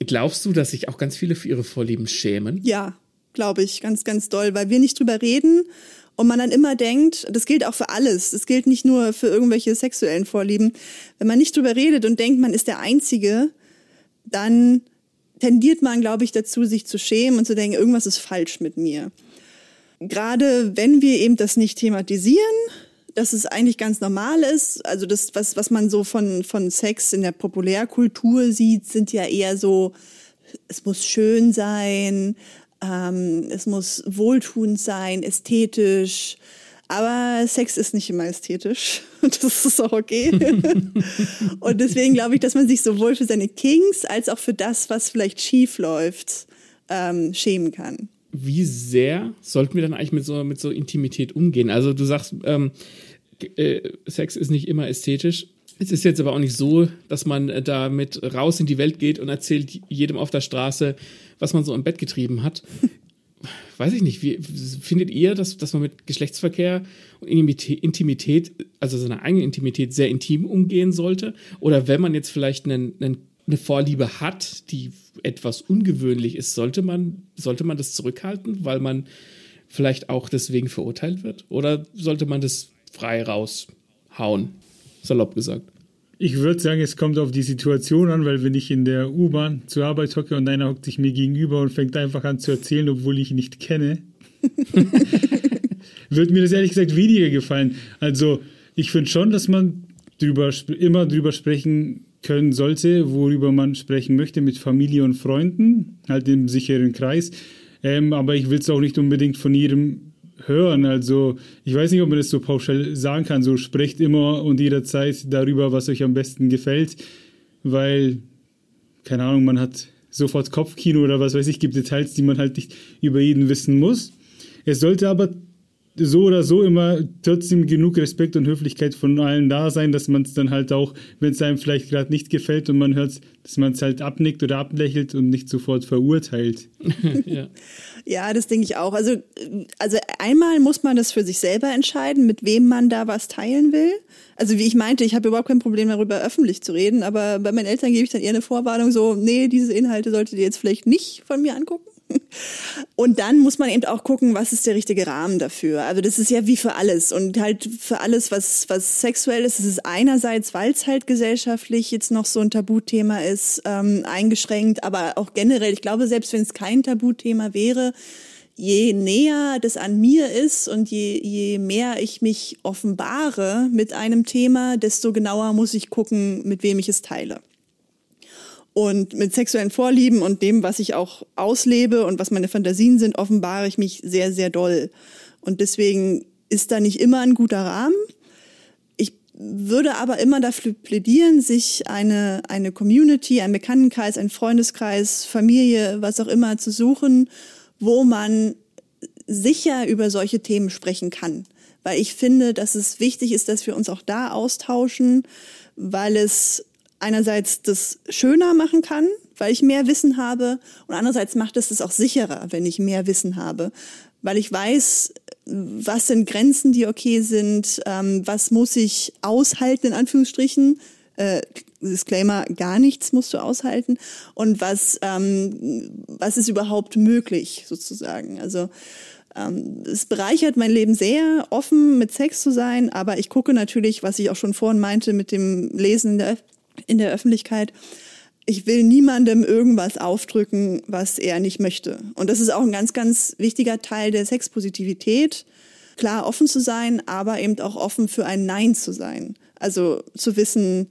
Glaubst du, dass sich auch ganz viele für ihre Vorlieben schämen? Ja, glaube ich, ganz, ganz doll, weil wir nicht drüber reden und man dann immer denkt, das gilt auch für alles, das gilt nicht nur für irgendwelche sexuellen Vorlieben, wenn man nicht drüber redet und denkt, man ist der Einzige, dann tendiert man, glaube ich, dazu, sich zu schämen und zu denken, irgendwas ist falsch mit mir. Gerade wenn wir eben das nicht thematisieren, dass es eigentlich ganz normal ist, also das, was, was man so von, von Sex in der Populärkultur sieht, sind ja eher so, es muss schön sein, ähm, es muss wohltuend sein, ästhetisch, aber Sex ist nicht immer ästhetisch. Und das ist auch okay. und deswegen glaube ich, dass man sich sowohl für seine Kings als auch für das, was vielleicht schief läuft, ähm, schämen kann. Wie sehr sollten wir dann eigentlich mit so, mit so Intimität umgehen? Also du sagst, ähm, äh, Sex ist nicht immer ästhetisch. Es ist jetzt aber auch nicht so, dass man äh, damit raus in die Welt geht und erzählt jedem auf der Straße, was man so im Bett getrieben hat weiß ich nicht, wie findet ihr, dass, dass man mit Geschlechtsverkehr und Intimität, also seiner eigenen Intimität sehr intim umgehen sollte? Oder wenn man jetzt vielleicht einen, einen, eine Vorliebe hat, die etwas ungewöhnlich ist, sollte man, sollte man das zurückhalten, weil man vielleicht auch deswegen verurteilt wird? Oder sollte man das frei raushauen? Salopp gesagt. Ich würde sagen, es kommt auf die Situation an, weil wenn ich in der U-Bahn zur Arbeit hocke und einer hockt sich mir gegenüber und fängt einfach an zu erzählen, obwohl ich ihn nicht kenne, wird mir das ehrlich gesagt weniger gefallen. Also ich finde schon, dass man drüber, immer drüber sprechen können sollte, worüber man sprechen möchte mit Familie und Freunden, halt im sicheren Kreis. Ähm, aber ich will es auch nicht unbedingt von jedem hören. Also ich weiß nicht, ob man das so pauschal sagen kann. So sprecht immer und jederzeit darüber, was euch am besten gefällt, weil keine Ahnung, man hat sofort Kopfkino oder was weiß ich, gibt Details, die man halt nicht über jeden wissen muss. Es sollte aber so oder so immer trotzdem genug Respekt und Höflichkeit von allen da sein, dass man es dann halt auch, wenn es einem vielleicht gerade nicht gefällt und man hört, dass man es halt abnickt oder ablächelt und nicht sofort verurteilt. ja. ja, das denke ich auch. Also, also einmal muss man das für sich selber entscheiden, mit wem man da was teilen will. Also wie ich meinte, ich habe überhaupt kein Problem darüber öffentlich zu reden, aber bei meinen Eltern gebe ich dann eher eine Vorwarnung so, nee, diese Inhalte solltet ihr jetzt vielleicht nicht von mir angucken. Und dann muss man eben auch gucken, was ist der richtige Rahmen dafür. Also das ist ja wie für alles und halt für alles, was, was sexuell ist, ist es einerseits, weil es halt gesellschaftlich jetzt noch so ein Tabuthema ist, ähm, eingeschränkt, aber auch generell, ich glaube, selbst wenn es kein Tabuthema wäre, je näher das an mir ist und je, je mehr ich mich offenbare mit einem Thema, desto genauer muss ich gucken, mit wem ich es teile. Und mit sexuellen Vorlieben und dem, was ich auch auslebe und was meine Fantasien sind, offenbare ich mich sehr, sehr doll. Und deswegen ist da nicht immer ein guter Rahmen. Ich würde aber immer dafür plädieren, sich eine, eine Community, einen Bekanntenkreis, einen Freundeskreis, Familie, was auch immer zu suchen, wo man sicher über solche Themen sprechen kann. Weil ich finde, dass es wichtig ist, dass wir uns auch da austauschen, weil es einerseits das schöner machen kann, weil ich mehr Wissen habe und andererseits macht es es auch sicherer, wenn ich mehr Wissen habe, weil ich weiß, was sind Grenzen, die okay sind, ähm, was muss ich aushalten in Anführungsstrichen. Äh, Disclaimer, gar nichts musst du aushalten und was, ähm, was ist überhaupt möglich sozusagen. Also ähm, es bereichert mein Leben sehr, offen mit Sex zu sein, aber ich gucke natürlich, was ich auch schon vorhin meinte mit dem Lesen in der in der Öffentlichkeit. Ich will niemandem irgendwas aufdrücken, was er nicht möchte. Und das ist auch ein ganz, ganz wichtiger Teil der Sexpositivität. Klar, offen zu sein, aber eben auch offen für ein Nein zu sein. Also zu wissen,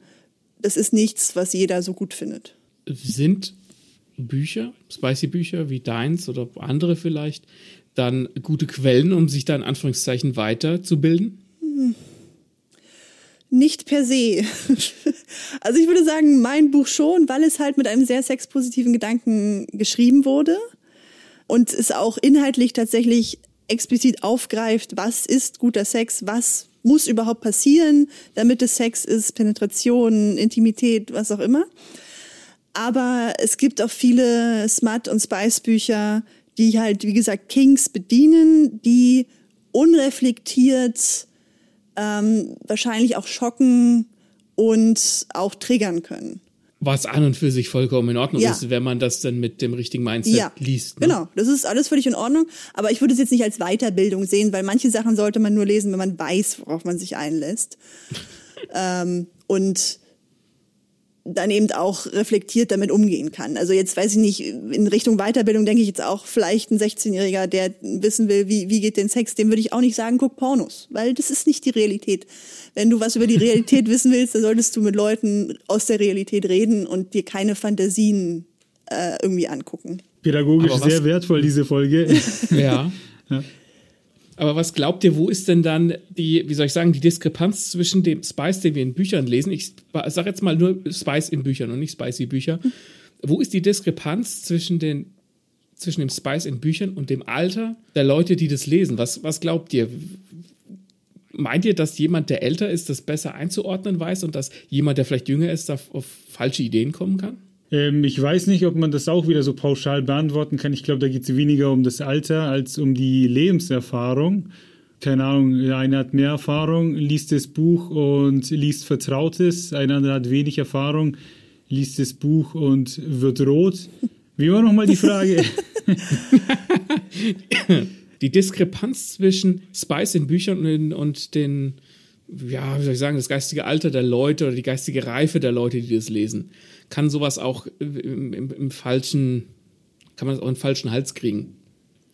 das ist nichts, was jeder so gut findet. Sind Bücher, Spicy-Bücher wie deins oder andere vielleicht, dann gute Quellen, um sich da in Anführungszeichen weiterzubilden? Hm. Nicht per se. also ich würde sagen, mein Buch schon, weil es halt mit einem sehr sexpositiven Gedanken geschrieben wurde und es auch inhaltlich tatsächlich explizit aufgreift, was ist guter Sex, was muss überhaupt passieren, damit es Sex ist, Penetration, Intimität, was auch immer. Aber es gibt auch viele Smut- und Spice-Bücher, die halt, wie gesagt, Kings bedienen, die unreflektiert ähm, wahrscheinlich auch schocken und auch triggern können. Was an und für sich vollkommen in Ordnung ja. ist, wenn man das dann mit dem richtigen Mindset ja. liest. Ne? Genau, das ist alles völlig in Ordnung. Aber ich würde es jetzt nicht als Weiterbildung sehen, weil manche Sachen sollte man nur lesen, wenn man weiß, worauf man sich einlässt. ähm, und dann eben auch reflektiert damit umgehen kann. Also jetzt weiß ich nicht, in Richtung Weiterbildung denke ich jetzt auch vielleicht ein 16-Jähriger, der wissen will, wie, wie geht denn Sex, dem würde ich auch nicht sagen, guck Pornos, weil das ist nicht die Realität. Wenn du was über die Realität wissen willst, dann solltest du mit Leuten aus der Realität reden und dir keine Fantasien äh, irgendwie angucken. Pädagogisch sehr wertvoll, diese Folge. ja. ja. Aber was glaubt ihr, wo ist denn dann die, wie soll ich sagen, die Diskrepanz zwischen dem Spice, den wir in Büchern lesen? Ich sage jetzt mal nur Spice in Büchern und nicht spicy Bücher. Wo ist die Diskrepanz zwischen, den, zwischen dem Spice in Büchern und dem Alter der Leute, die das lesen? Was, was glaubt ihr? Meint ihr, dass jemand, der älter ist, das besser einzuordnen weiß und dass jemand, der vielleicht jünger ist, auf, auf falsche Ideen kommen kann? Ähm, ich weiß nicht, ob man das auch wieder so pauschal beantworten kann. Ich glaube, da geht es weniger um das Alter als um die Lebenserfahrung. Keine Ahnung, einer hat mehr Erfahrung, liest das Buch und liest Vertrautes, ein anderer hat wenig Erfahrung, liest das Buch und wird rot. Wie war nochmal die Frage? die Diskrepanz zwischen Spice in Büchern und den, ja, wie soll ich sagen, das geistige Alter der Leute oder die geistige Reife der Leute, die das lesen kann sowas auch im, im, im falschen, kann man es auch in den falschen Hals kriegen.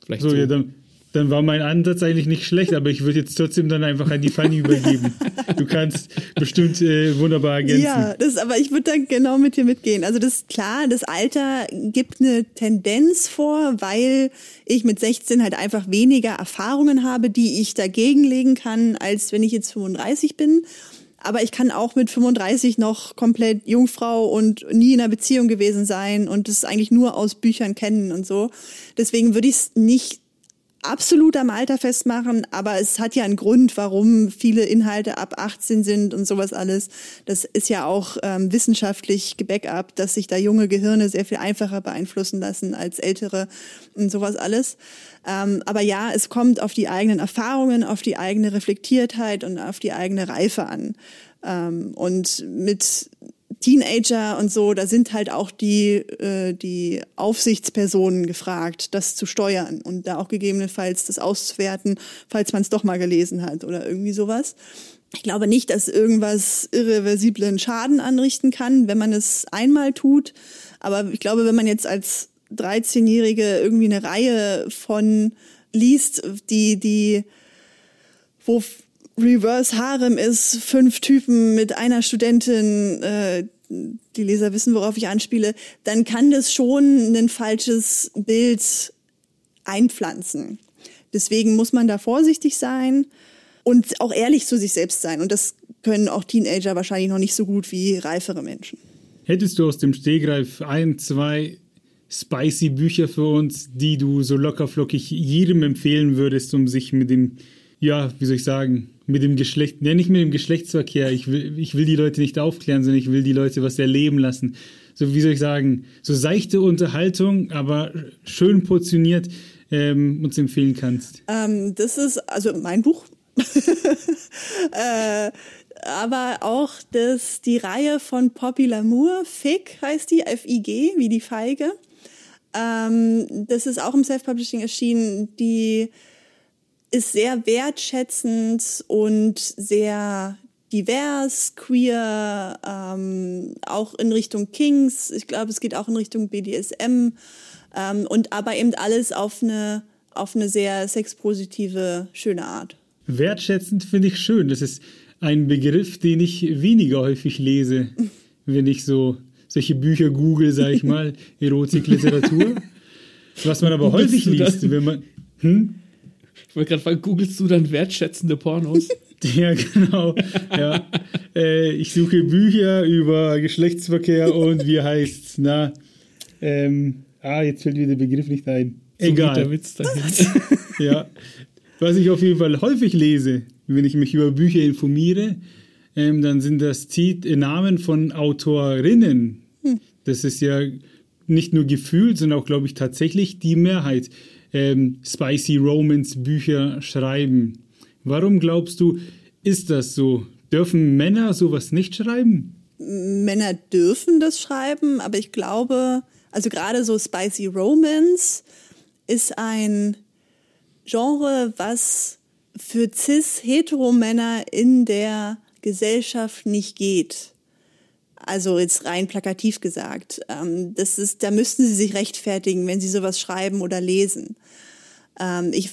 Vielleicht so, so. Ja, dann, dann war mein Ansatz eigentlich nicht schlecht, aber ich würde jetzt trotzdem dann einfach an die Fanny übergeben. Du kannst bestimmt äh, wunderbar ergänzen. Ja, das, aber ich würde dann genau mit dir mitgehen. Also das ist klar, das Alter gibt eine Tendenz vor, weil ich mit 16 halt einfach weniger Erfahrungen habe, die ich dagegen legen kann, als wenn ich jetzt 35 bin. Aber ich kann auch mit 35 noch komplett Jungfrau und nie in einer Beziehung gewesen sein und das eigentlich nur aus Büchern kennen und so. Deswegen würde ich es nicht absolut am Alter festmachen, aber es hat ja einen Grund, warum viele Inhalte ab 18 sind und sowas alles. Das ist ja auch ähm, wissenschaftlich gebackupt, dass sich da junge Gehirne sehr viel einfacher beeinflussen lassen als ältere und sowas alles. Ähm, aber ja, es kommt auf die eigenen Erfahrungen, auf die eigene Reflektiertheit und auf die eigene Reife an. Ähm, und mit Teenager und so, da sind halt auch die, äh, die Aufsichtspersonen gefragt, das zu steuern und da auch gegebenenfalls das auszuwerten, falls man es doch mal gelesen hat oder irgendwie sowas. Ich glaube nicht, dass irgendwas irreversiblen Schaden anrichten kann, wenn man es einmal tut. Aber ich glaube, wenn man jetzt als 13-Jährige irgendwie eine Reihe von liest, die, die, wo Reverse Harem ist, fünf Typen mit einer Studentin, äh, die Leser wissen, worauf ich anspiele, dann kann das schon ein falsches Bild einpflanzen. Deswegen muss man da vorsichtig sein und auch ehrlich zu sich selbst sein. Und das können auch Teenager wahrscheinlich noch nicht so gut wie reifere Menschen. Hättest du aus dem Stegreif ein, zwei spicy Bücher für uns, die du so lockerflockig jedem empfehlen würdest, um sich mit dem, ja, wie soll ich sagen, mit dem Geschlecht, ja nicht mit dem Geschlechtsverkehr, ich will, ich will die Leute nicht aufklären, sondern ich will die Leute was erleben lassen. So, wie soll ich sagen, so seichte Unterhaltung, aber schön portioniert ähm, uns empfehlen kannst. Ähm, das ist also mein Buch. äh, aber auch das, die Reihe von Poppy Lamour, FIG heißt die, F-I-G, wie die Feige. Ähm, das ist auch im Self-Publishing erschienen. Die ist sehr wertschätzend und sehr divers, queer, ähm, auch in Richtung Kings. Ich glaube, es geht auch in Richtung BDSM ähm, und aber eben alles auf eine auf eine sehr sexpositive, schöne Art. Wertschätzend finde ich schön. Das ist ein Begriff, den ich weniger häufig lese, wenn ich so solche Bücher google, sage ich mal, Erotikliteratur. Was man aber häufig liest, wenn man. Hm? Wollte gerade fragen, googelst du dann wertschätzende Pornos? ja, genau. Ja. Äh, ich suche Bücher über Geschlechtsverkehr und wie heißt's? Na, ähm, ah, jetzt fällt mir der Begriff nicht ein. Egal. So der Witz dahin. ja. Was ich auf jeden Fall häufig lese, wenn ich mich über Bücher informiere, ähm, dann sind das Tit Namen von Autorinnen. Hm. Das ist ja nicht nur gefühlt, sondern auch, glaube ich, tatsächlich die Mehrheit ähm, Spicy Romance Bücher schreiben. Warum glaubst du, ist das so? Dürfen Männer sowas nicht schreiben? Männer dürfen das schreiben, aber ich glaube, also gerade so Spicy Romance ist ein Genre, was für cis-hetero-Männer in der Gesellschaft nicht geht. Also jetzt rein plakativ gesagt. Ähm, das ist, da müssten sie sich rechtfertigen, wenn sie sowas schreiben oder lesen. Ähm, ich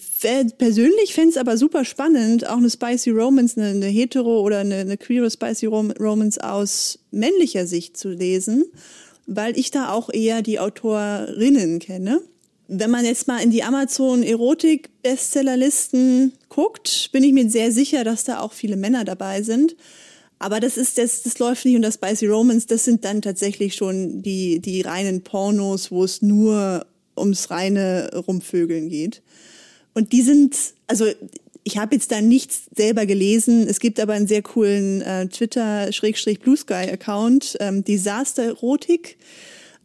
persönlich fände es aber super spannend, auch eine Spicy Romance, eine, eine hetero oder eine, eine queere Spicy Romance aus männlicher Sicht zu lesen, weil ich da auch eher die Autorinnen kenne. Wenn man jetzt mal in die Amazon Erotik Bestsellerlisten guckt, bin ich mir sehr sicher, dass da auch viele Männer dabei sind. Aber das ist das, das läuft nicht und das Spicy Romance, das sind dann tatsächlich schon die, die reinen Pornos, wo es nur ums reine Rumvögeln geht. Und die sind, also ich habe jetzt da nichts selber gelesen. Es gibt aber einen sehr coolen äh, Twitter-Blue Sky-Account, ähm, Disaster Erotik.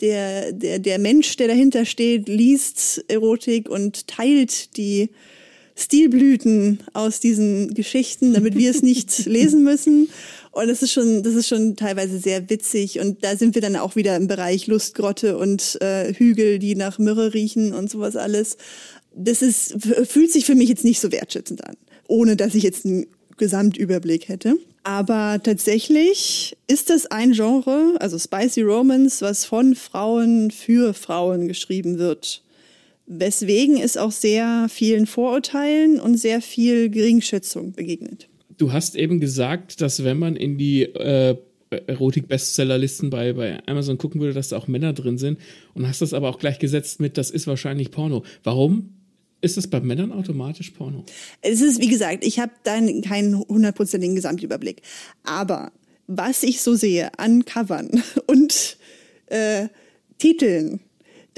Der, der, der Mensch, der dahinter steht, liest Erotik und teilt die Stilblüten aus diesen Geschichten, damit wir es nicht lesen müssen. Und das ist schon, das ist schon teilweise sehr witzig. Und da sind wir dann auch wieder im Bereich Lustgrotte und äh, Hügel, die nach Myrrhe riechen und sowas alles. Das ist, fühlt sich für mich jetzt nicht so wertschätzend an, ohne dass ich jetzt einen Gesamtüberblick hätte. Aber tatsächlich ist das ein Genre, also Spicy Romance, was von Frauen für Frauen geschrieben wird. Weswegen es auch sehr vielen Vorurteilen und sehr viel Geringschätzung begegnet. Du hast eben gesagt, dass wenn man in die äh, Erotik-Bestsellerlisten bei, bei Amazon gucken würde, dass da auch Männer drin sind und hast das aber auch gleich gesetzt mit, das ist wahrscheinlich Porno. Warum? Ist es bei Männern automatisch Porno? Es ist, wie gesagt, ich habe da keinen hundertprozentigen Gesamtüberblick. Aber was ich so sehe an Covern und äh, Titeln,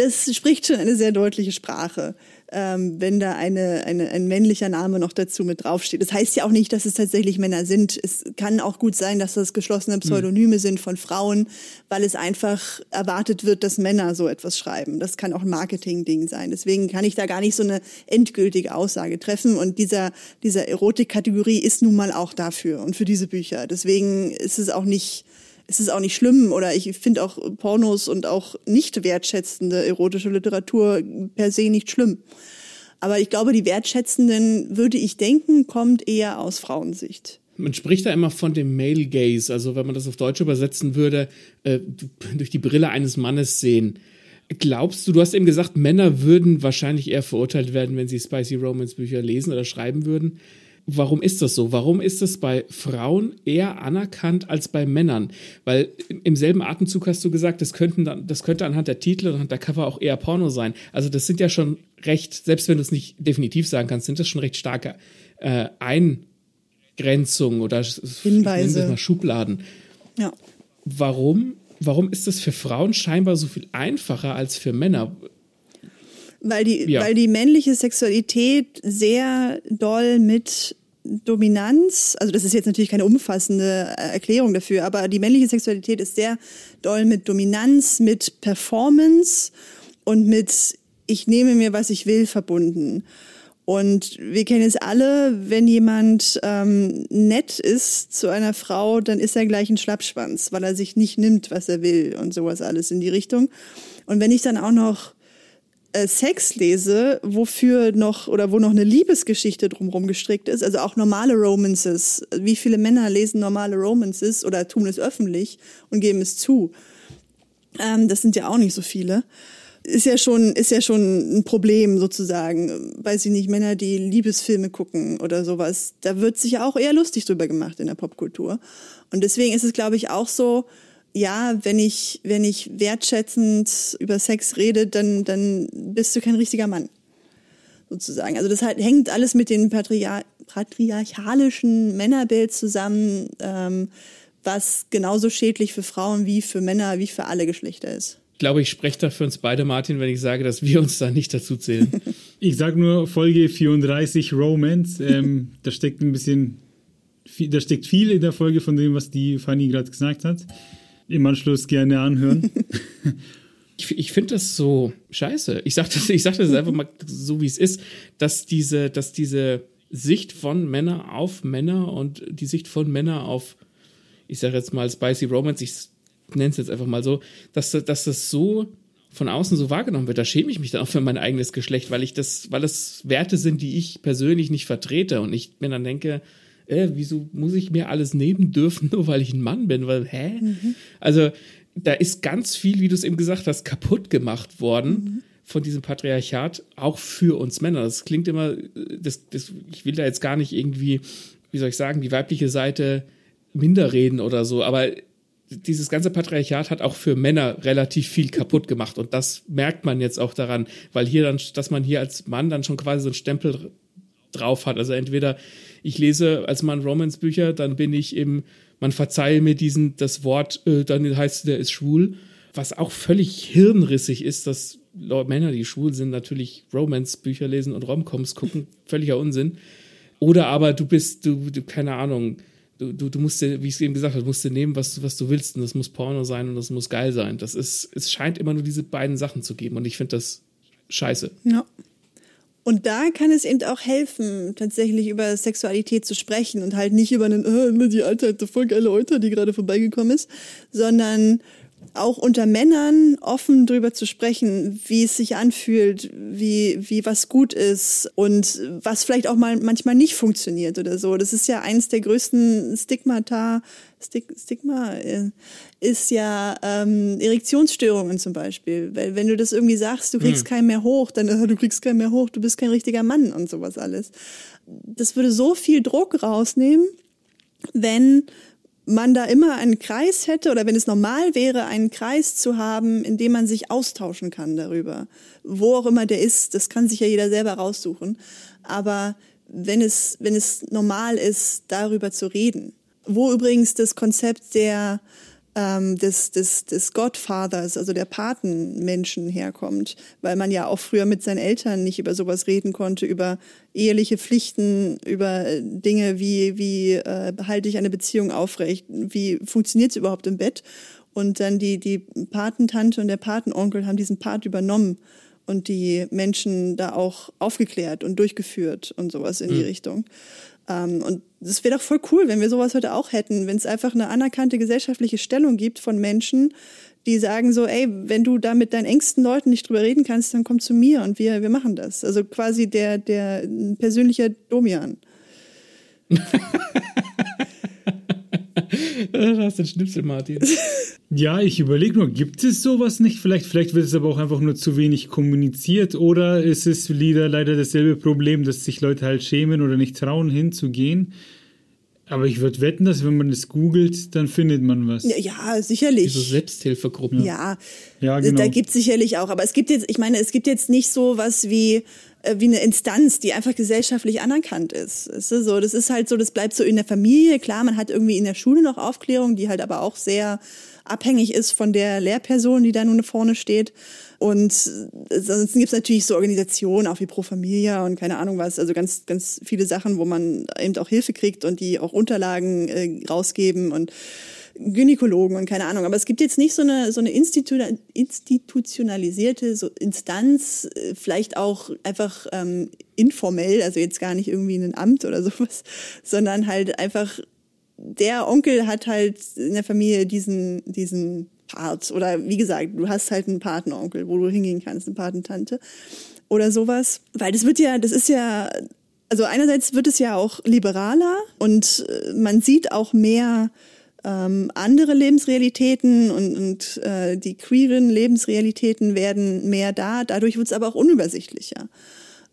das spricht schon eine sehr deutliche Sprache ähm, wenn da eine, eine, ein männlicher Name noch dazu mit draufsteht. Das heißt ja auch nicht, dass es tatsächlich Männer sind. Es kann auch gut sein, dass das geschlossene Pseudonyme mhm. sind von Frauen, weil es einfach erwartet wird, dass Männer so etwas schreiben. Das kann auch ein Marketing-Ding sein. Deswegen kann ich da gar nicht so eine endgültige Aussage treffen. Und dieser, dieser Erotik-Kategorie ist nun mal auch dafür und für diese Bücher. Deswegen ist es auch nicht es ist auch nicht schlimm oder ich finde auch Pornos und auch nicht wertschätzende erotische Literatur per se nicht schlimm. Aber ich glaube, die wertschätzenden, würde ich denken, kommt eher aus Frauensicht. Man spricht da immer von dem Male Gaze, also wenn man das auf Deutsch übersetzen würde, äh, durch die Brille eines Mannes sehen. Glaubst du, du hast eben gesagt, Männer würden wahrscheinlich eher verurteilt werden, wenn sie Spicy Romance Bücher lesen oder schreiben würden. Warum ist das so? Warum ist es bei Frauen eher anerkannt als bei Männern? Weil im selben Atemzug hast du gesagt, das, könnten dann, das könnte anhand der Titel und anhand der Cover auch eher Porno sein. Also das sind ja schon recht, selbst wenn du es nicht definitiv sagen kannst, sind das schon recht starke äh, Eingrenzungen oder Hinweise. Mal Schubladen. Ja. Warum, warum ist das für Frauen scheinbar so viel einfacher als für Männer? Weil die, ja. weil die männliche Sexualität sehr doll mit Dominanz, also das ist jetzt natürlich keine umfassende äh, Erklärung dafür, aber die männliche Sexualität ist sehr doll mit Dominanz, mit Performance und mit ich nehme mir, was ich will, verbunden. Und wir kennen es alle, wenn jemand ähm, nett ist zu einer Frau, dann ist er gleich ein Schlappschwanz, weil er sich nicht nimmt, was er will und sowas alles in die Richtung. Und wenn ich dann auch noch äh, Sex lese, wofür noch oder wo noch eine Liebesgeschichte drumherum gestrickt ist, also auch normale Romances. Wie viele Männer lesen normale Romances oder tun es öffentlich und geben es zu? Ähm, das sind ja auch nicht so viele. Ist ja schon, ist ja schon ein Problem sozusagen. Weiß ich nicht, Männer, die Liebesfilme gucken oder sowas. Da wird sich ja auch eher lustig drüber gemacht in der Popkultur. Und deswegen ist es, glaube ich, auch so, ja, wenn ich, wenn ich wertschätzend über Sex rede, dann, dann bist du kein richtiger Mann. Sozusagen. Also das halt, hängt alles mit dem Patriar patriarchalischen Männerbild zusammen, ähm, was genauso schädlich für Frauen wie für Männer, wie für alle Geschlechter ist. Ich glaube, ich spreche da für uns beide, Martin, wenn ich sage, dass wir uns da nicht dazu zählen. ich sage nur Folge 34 Romance. Ähm, da steckt ein bisschen, da steckt viel in der Folge von dem, was die Fanny gerade gesagt hat im Anschluss gerne anhören. ich, ich finde das so scheiße. Ich sage das, sag das einfach mal so, wie es ist, dass diese, dass diese Sicht von Männer auf Männer und die Sicht von Männer auf, ich sage jetzt mal Spicy Romance, ich nenne es jetzt einfach mal so, dass, dass das so von außen so wahrgenommen wird, da schäme ich mich dann auch für mein eigenes Geschlecht, weil ich das, weil das Werte sind, die ich persönlich nicht vertrete und ich mir dann denke, äh, wieso muss ich mir alles nehmen dürfen, nur weil ich ein Mann bin? Weil, hä? Mhm. Also, da ist ganz viel, wie du es eben gesagt hast, kaputt gemacht worden. Mhm von diesem Patriarchat auch für uns Männer. Das klingt immer, das, das, ich will da jetzt gar nicht irgendwie, wie soll ich sagen, die weibliche Seite minder reden oder so, aber dieses ganze Patriarchat hat auch für Männer relativ viel kaputt gemacht und das merkt man jetzt auch daran, weil hier dann, dass man hier als Mann dann schon quasi so einen Stempel drauf hat. Also entweder ich lese als Mann Romance-Bücher, dann bin ich eben, man verzeihe mir diesen, das Wort, äh, dann heißt der ist schwul, was auch völlig hirnrissig ist, dass Männer, die schwul sind, natürlich Romance-Bücher lesen und Romcoms gucken, völliger Unsinn. Oder aber du bist, du, du keine Ahnung, du, du, du musst dir, wie ich es eben gesagt habe, musst dir nehmen, was, was du willst und das muss Porno sein und das muss geil sein. Das ist, es scheint immer nur diese beiden Sachen zu geben und ich finde das scheiße. Ja. Und da kann es eben auch helfen, tatsächlich über Sexualität zu sprechen und halt nicht über einen, äh, die alte, voll geile Euter, die gerade vorbeigekommen ist, sondern auch unter Männern offen drüber zu sprechen, wie es sich anfühlt, wie, wie was gut ist und was vielleicht auch mal manchmal nicht funktioniert oder so. Das ist ja eines der größten Stigmata, Stig, Stigma äh, ist ja ähm, Erektionsstörungen zum Beispiel. Weil wenn du das irgendwie sagst, du kriegst hm. keinen mehr hoch, dann äh, du kriegst keinen mehr hoch, du bist kein richtiger Mann und sowas alles. Das würde so viel Druck rausnehmen, wenn man da immer einen Kreis hätte oder wenn es normal wäre, einen Kreis zu haben, in dem man sich austauschen kann darüber. Wo auch immer der ist, das kann sich ja jeder selber raussuchen. Aber wenn es, wenn es normal ist, darüber zu reden. Wo übrigens das Konzept der ähm, des, des, des Godfathers, also der Patenmenschen herkommt, weil man ja auch früher mit seinen Eltern nicht über sowas reden konnte, über eheliche Pflichten, über äh, Dinge wie, wie äh, halte ich eine Beziehung aufrecht, wie funktioniert es überhaupt im Bett. Und dann die, die Patentante und der Patenonkel haben diesen Part übernommen und die Menschen da auch aufgeklärt und durchgeführt und sowas in mhm. die Richtung. Ähm, und es wäre doch voll cool, wenn wir sowas heute auch hätten, wenn es einfach eine anerkannte gesellschaftliche Stellung gibt von Menschen, die sagen so, ey, wenn du da mit deinen engsten Leuten nicht drüber reden kannst, dann komm zu mir und wir, wir machen das. Also quasi der, der persönliche Domian. du hast den Schnipsel, Martin. Ja, ich überlege nur, gibt es sowas nicht? Vielleicht, vielleicht wird es aber auch einfach nur zu wenig kommuniziert oder ist es wieder leider dasselbe Problem, dass sich Leute halt schämen oder nicht trauen, hinzugehen? Aber ich würde wetten, dass wenn man es googelt, dann findet man was. Ja, ja sicherlich. So Selbsthilfegruppen. Ja, ja genau. da gibt es sicherlich auch. Aber es gibt jetzt, ich meine, es gibt jetzt nicht so was wie äh, wie eine Instanz, die einfach gesellschaftlich anerkannt ist. ist so, das ist halt so, das bleibt so in der Familie. Klar, man hat irgendwie in der Schule noch Aufklärung, die halt aber auch sehr abhängig ist von der Lehrperson, die da nun vorne steht. Und sonst gibt es natürlich so Organisationen, auch wie Pro Familia und keine Ahnung was, also ganz, ganz viele Sachen, wo man eben auch Hilfe kriegt und die auch Unterlagen äh, rausgeben und Gynäkologen und keine Ahnung. Aber es gibt jetzt nicht so eine, so eine Institu institutionalisierte so Instanz, äh, vielleicht auch einfach ähm, informell, also jetzt gar nicht irgendwie ein Amt oder sowas, sondern halt einfach der Onkel hat halt in der Familie diesen, diesen Part. Oder wie gesagt, du hast halt einen Patenonkel, wo du hingehen kannst, eine Patentante oder sowas. Weil das wird ja, das ist ja, also einerseits wird es ja auch liberaler und äh, man sieht auch mehr ähm, andere Lebensrealitäten und, und äh, die queeren Lebensrealitäten werden mehr da. Dadurch wird es aber auch unübersichtlicher.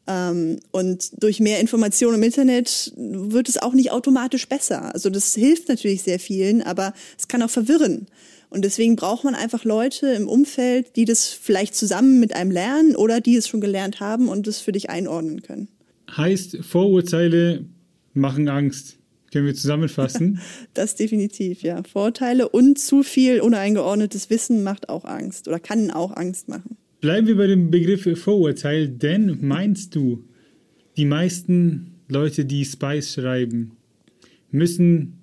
Ähm, und durch mehr Information im Internet wird es auch nicht automatisch besser. Also das hilft natürlich sehr vielen, aber es kann auch verwirren. Und deswegen braucht man einfach Leute im Umfeld, die das vielleicht zusammen mit einem lernen oder die es schon gelernt haben und es für dich einordnen können. Heißt, Vorurteile machen Angst. Können wir zusammenfassen? das definitiv, ja. Vorteile und zu viel uneingeordnetes Wissen macht auch Angst oder kann auch Angst machen. Bleiben wir bei dem Begriff Vorurteil, denn meinst du, die meisten Leute, die Spice schreiben, müssen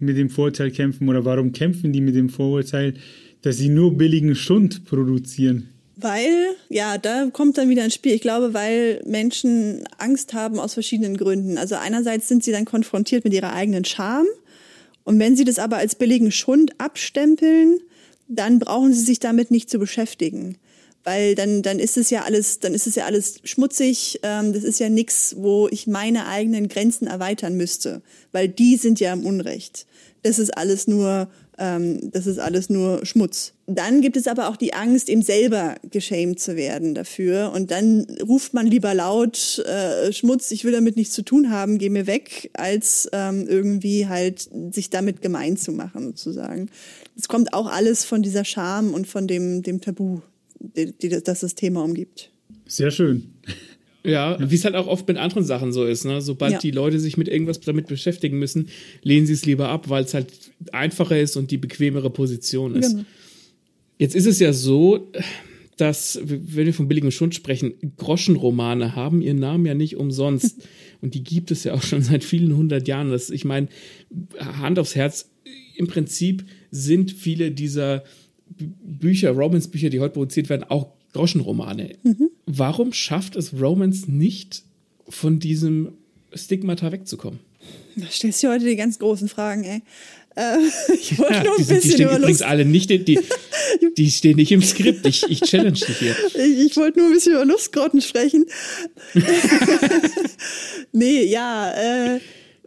mit dem Vorteil kämpfen oder warum kämpfen die mit dem Vorurteil, dass sie nur billigen Schund produzieren? Weil, ja, da kommt dann wieder ins Spiel. Ich glaube, weil Menschen Angst haben aus verschiedenen Gründen. Also einerseits sind sie dann konfrontiert mit ihrer eigenen Scham. Und wenn sie das aber als billigen Schund abstempeln, dann brauchen sie sich damit nicht zu beschäftigen weil dann dann ist es ja alles dann ist es ja alles schmutzig. Ähm, das ist ja nichts wo ich meine eigenen Grenzen erweitern müsste weil die sind ja im Unrecht. Das ist alles nur ähm, das ist alles nur Schmutz. Dann gibt es aber auch die Angst eben selber geschämt zu werden dafür. Und dann ruft man lieber laut äh, Schmutz ich will damit nichts zu tun haben geh mir weg als ähm, irgendwie halt sich damit gemein zu machen sozusagen. Es kommt auch alles von dieser Scham und von dem dem Tabu die, die das, das Thema umgibt. Sehr schön. Ja, wie es halt auch oft mit anderen Sachen so ist. Ne? Sobald ja. die Leute sich mit irgendwas damit beschäftigen müssen, lehnen sie es lieber ab, weil es halt einfacher ist und die bequemere Position ist. Genau. Jetzt ist es ja so, dass, wenn wir von billigem Schund sprechen, Groschenromane haben ihren Namen ja nicht umsonst. und die gibt es ja auch schon seit vielen hundert Jahren. Das, ich meine, Hand aufs Herz, im Prinzip sind viele dieser Bücher, Romance-Bücher, die heute produziert werden, auch Groschenromane. Mhm. Warum schafft es Romance nicht, von diesem Stigmata wegzukommen? Da stellst du heute die ganz großen Fragen, ey. Äh, ich wollte ja, nur ein die, bisschen die stehen übrigens Lust. alle nicht, die, die stehen nicht im Skript. Ich, ich challenge dich hier. Ich, ich wollte nur ein bisschen über Lustgrotten sprechen. nee, ja, äh,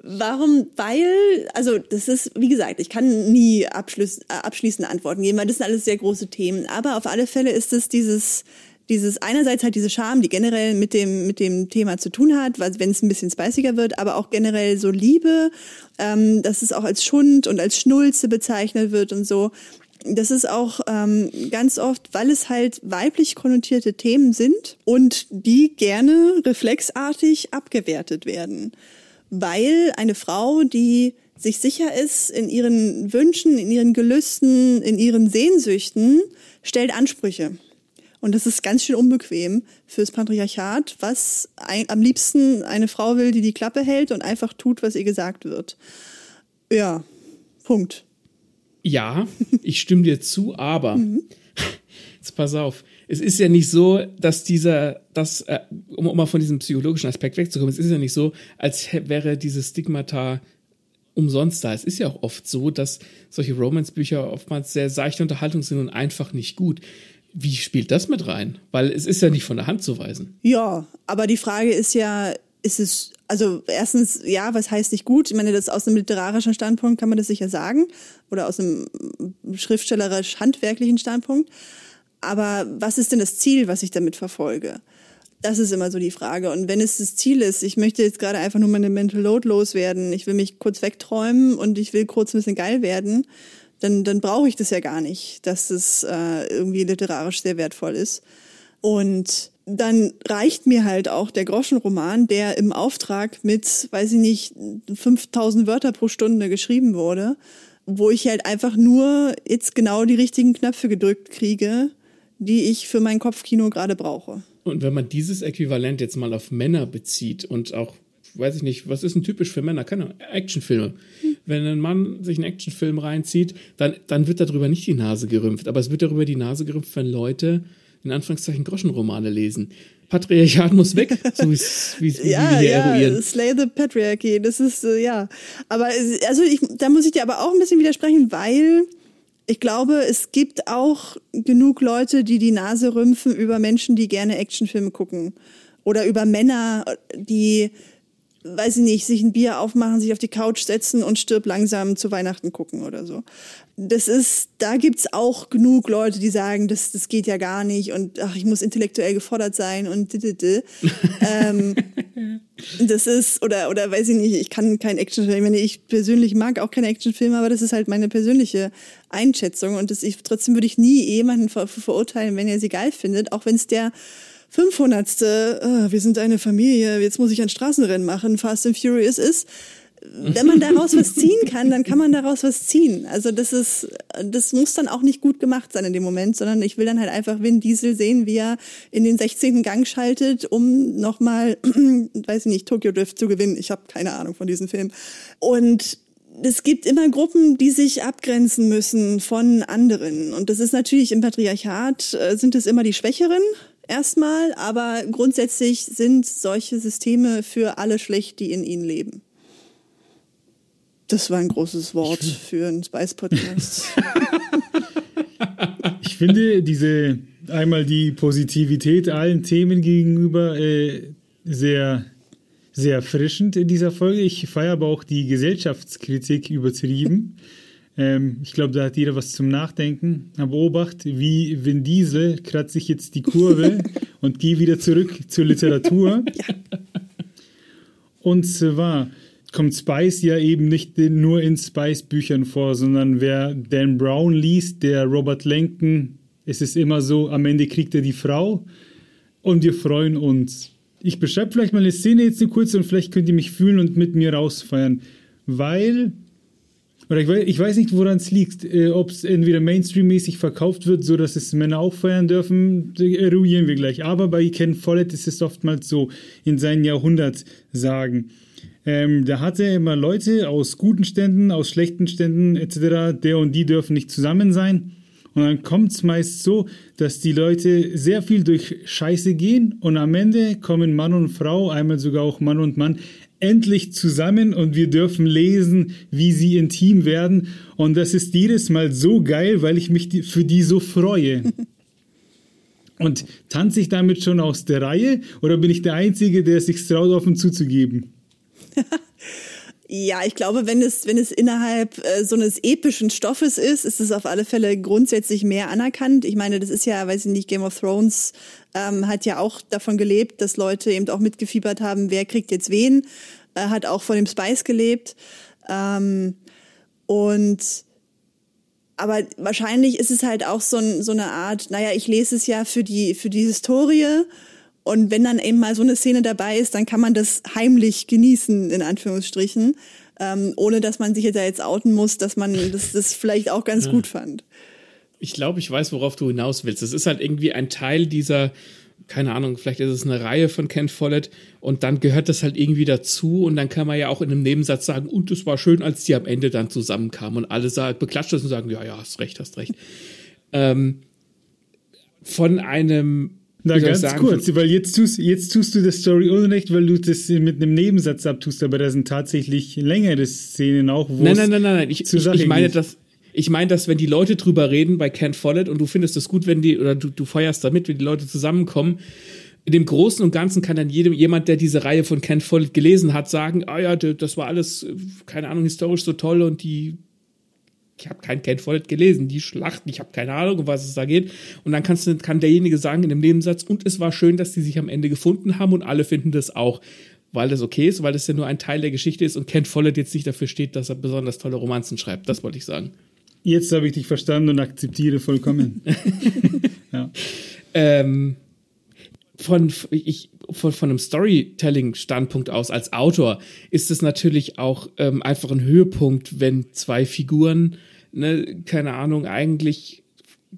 Warum? Weil, also das ist, wie gesagt, ich kann nie abschließ, äh, abschließende Antworten geben, weil das sind alles sehr große Themen. Aber auf alle Fälle ist es dieses, dieses einerseits halt diese Charme, die generell mit dem mit dem Thema zu tun hat, wenn es ein bisschen spiciger wird, aber auch generell so Liebe, ähm, dass es auch als Schund und als Schnulze bezeichnet wird und so. Das ist auch ähm, ganz oft, weil es halt weiblich konnotierte Themen sind und die gerne reflexartig abgewertet werden. Weil eine Frau, die sich sicher ist in ihren Wünschen, in ihren Gelüsten, in ihren Sehnsüchten, stellt Ansprüche. Und das ist ganz schön unbequem fürs Patriarchat, was ein, am liebsten eine Frau will, die die Klappe hält und einfach tut, was ihr gesagt wird. Ja, Punkt. Ja, ich stimme dir zu, aber jetzt pass auf. Es ist ja nicht so, dass dieser, das, äh, um, um mal von diesem psychologischen Aspekt wegzukommen, es ist ja nicht so, als wäre dieses Stigmata umsonst da. Es ist ja auch oft so, dass solche Romance-Bücher oftmals sehr seichte Unterhaltung sind und einfach nicht gut. Wie spielt das mit rein? Weil es ist ja nicht von der Hand zu weisen. Ja, aber die Frage ist ja, ist es, also erstens, ja, was heißt nicht gut? Ich meine, das aus einem literarischen Standpunkt kann man das sicher sagen oder aus einem schriftstellerisch-handwerklichen Standpunkt. Aber was ist denn das Ziel, was ich damit verfolge? Das ist immer so die Frage. Und wenn es das Ziel ist, ich möchte jetzt gerade einfach nur meine Mental Load loswerden, ich will mich kurz wegträumen und ich will kurz ein bisschen geil werden, dann, dann brauche ich das ja gar nicht, dass es äh, irgendwie literarisch sehr wertvoll ist. Und dann reicht mir halt auch der Groschenroman, der im Auftrag mit, weiß ich nicht, 5000 Wörter pro Stunde geschrieben wurde, wo ich halt einfach nur jetzt genau die richtigen Knöpfe gedrückt kriege, die ich für mein Kopfkino gerade brauche. Und wenn man dieses Äquivalent jetzt mal auf Männer bezieht und auch weiß ich nicht, was ist denn typisch für Männer? Keine Actionfilme. Hm. Wenn ein Mann sich einen Actionfilm reinzieht, dann, dann wird darüber nicht die Nase gerümpft. Aber es wird darüber die Nase gerümpft, wenn Leute in Anführungszeichen Groschenromane lesen. Patriarchat muss weg, so wie wie ja, hier ja, eruieren. Slay the Patriarchy, das ist, äh, ja. Aber, also ich, da muss ich dir aber auch ein bisschen widersprechen, weil ich glaube, es gibt auch genug Leute, die die Nase rümpfen über Menschen, die gerne Actionfilme gucken. Oder über Männer, die weiß ich nicht, sich ein Bier aufmachen, sich auf die Couch setzen und stirb langsam zu Weihnachten gucken oder so. Das ist, da gibt's auch genug Leute, die sagen, das, das geht ja gar nicht und ach, ich muss intellektuell gefordert sein und ähm, das ist, oder, oder weiß ich nicht, ich kann kein Actionfilm, ich meine, ich persönlich mag auch keine Actionfilme, aber das ist halt meine persönliche Einschätzung und das, ich, trotzdem würde ich nie jemanden ver verurteilen, wenn er sie geil findet, auch wenn es der 500. Oh, wir sind eine Familie, jetzt muss ich ein Straßenrennen machen, Fast and Furious ist. Wenn man daraus was ziehen kann, dann kann man daraus was ziehen. Also das ist, das muss dann auch nicht gut gemacht sein in dem Moment, sondern ich will dann halt einfach Vin Diesel sehen, wie er in den 16. Gang schaltet, um nochmal, weiß ich nicht, Tokyo Drift zu gewinnen. Ich habe keine Ahnung von diesem Film. Und es gibt immer Gruppen, die sich abgrenzen müssen von anderen. Und das ist natürlich im Patriarchat, äh, sind es immer die Schwächeren, erstmal, aber grundsätzlich sind solche Systeme für alle schlecht, die in ihnen leben. Das war ein großes Wort für einen Spice-Podcast. ich finde diese einmal die Positivität allen Themen gegenüber äh, sehr, sehr erfrischend in dieser Folge. Ich feiere aber auch die Gesellschaftskritik übertrieben. Ähm, ich glaube, da hat jeder was zum Nachdenken. Aber Obacht, wie Vin Diesel kratze ich jetzt die Kurve und gehe wieder zurück zur Literatur. ja. Und zwar kommt Spice ja eben nicht nur in Spice-Büchern vor, sondern wer Dan Brown liest, der Robert Lenken, es ist immer so, am Ende kriegt er die Frau und wir freuen uns. Ich beschreibe vielleicht mal eine Szene jetzt nur kurz und vielleicht könnt ihr mich fühlen und mit mir rausfeiern, weil oder ich weiß, ich weiß nicht, woran es liegt. Äh, Ob es entweder Mainstream-mäßig verkauft wird, so dass es Männer auch feiern dürfen, eruieren wir gleich. Aber bei Ken Follett ist es oftmals so in seinen Jahrhundertsagen. Ähm, da hat er immer Leute aus guten Ständen, aus schlechten Ständen etc. Der und die dürfen nicht zusammen sein. Und dann kommt es meist so, dass die Leute sehr viel durch Scheiße gehen und am Ende kommen Mann und Frau, einmal sogar auch Mann und Mann, endlich zusammen und wir dürfen lesen, wie sie intim werden. Und das ist jedes Mal so geil, weil ich mich für die so freue. Und tanze ich damit schon aus der Reihe oder bin ich der Einzige, der sich traut, offen zuzugeben? Ja, ich glaube, wenn es, wenn es innerhalb äh, so eines epischen Stoffes ist, ist es auf alle Fälle grundsätzlich mehr anerkannt. Ich meine, das ist ja, weiß ich nicht, Game of Thrones ähm, hat ja auch davon gelebt, dass Leute eben auch mitgefiebert haben, wer kriegt jetzt wen, äh, hat auch von dem Spice gelebt. Ähm, und aber wahrscheinlich ist es halt auch so, so eine Art, naja, ich lese es ja für die, für die Historie und wenn dann eben mal so eine Szene dabei ist, dann kann man das heimlich genießen, in Anführungsstrichen, ähm, ohne dass man sich jetzt, jetzt outen muss, dass man das, das vielleicht auch ganz ja. gut fand. Ich glaube, ich weiß, worauf du hinaus willst. Es ist halt irgendwie ein Teil dieser, keine Ahnung, vielleicht ist es eine Reihe von Ken Follett und dann gehört das halt irgendwie dazu und dann kann man ja auch in einem Nebensatz sagen, und es war schön, als die am Ende dann zusammenkamen und alle sagen, beklatscht das und sagen, ja, ja, hast recht, hast recht. ähm, von einem na, ganz sagen, kurz, weil jetzt tust, jetzt tust du das Story unrecht, weil du das mit einem Nebensatz abtust, aber da sind tatsächlich längere Szenen auch, wo Nein, nein, nein, nein, nein. Ich, ich, ich meine, dass ich meine, dass wenn die Leute drüber reden bei Ken Follett und du findest es gut, wenn die, oder du, du feuerst damit, wenn die Leute zusammenkommen, in dem Großen und Ganzen kann dann jedem, jemand, der diese Reihe von Ken Follett gelesen hat, sagen, ah ja, das war alles, keine Ahnung, historisch so toll und die ich habe kein Ken Follett gelesen, die Schlachten, ich habe keine Ahnung, um was es da geht. Und dann kannst du, kann derjenige sagen in dem Nebensatz, und es war schön, dass die sich am Ende gefunden haben und alle finden das auch, weil das okay ist, weil das ja nur ein Teil der Geschichte ist und Ken Follett jetzt nicht dafür steht, dass er besonders tolle Romanzen schreibt. Das wollte ich sagen. Jetzt habe ich dich verstanden und akzeptiere vollkommen. ja. ähm, von, ich, von, von einem Storytelling-Standpunkt aus als Autor ist es natürlich auch ähm, einfach ein Höhepunkt, wenn zwei Figuren, ne, keine Ahnung, eigentlich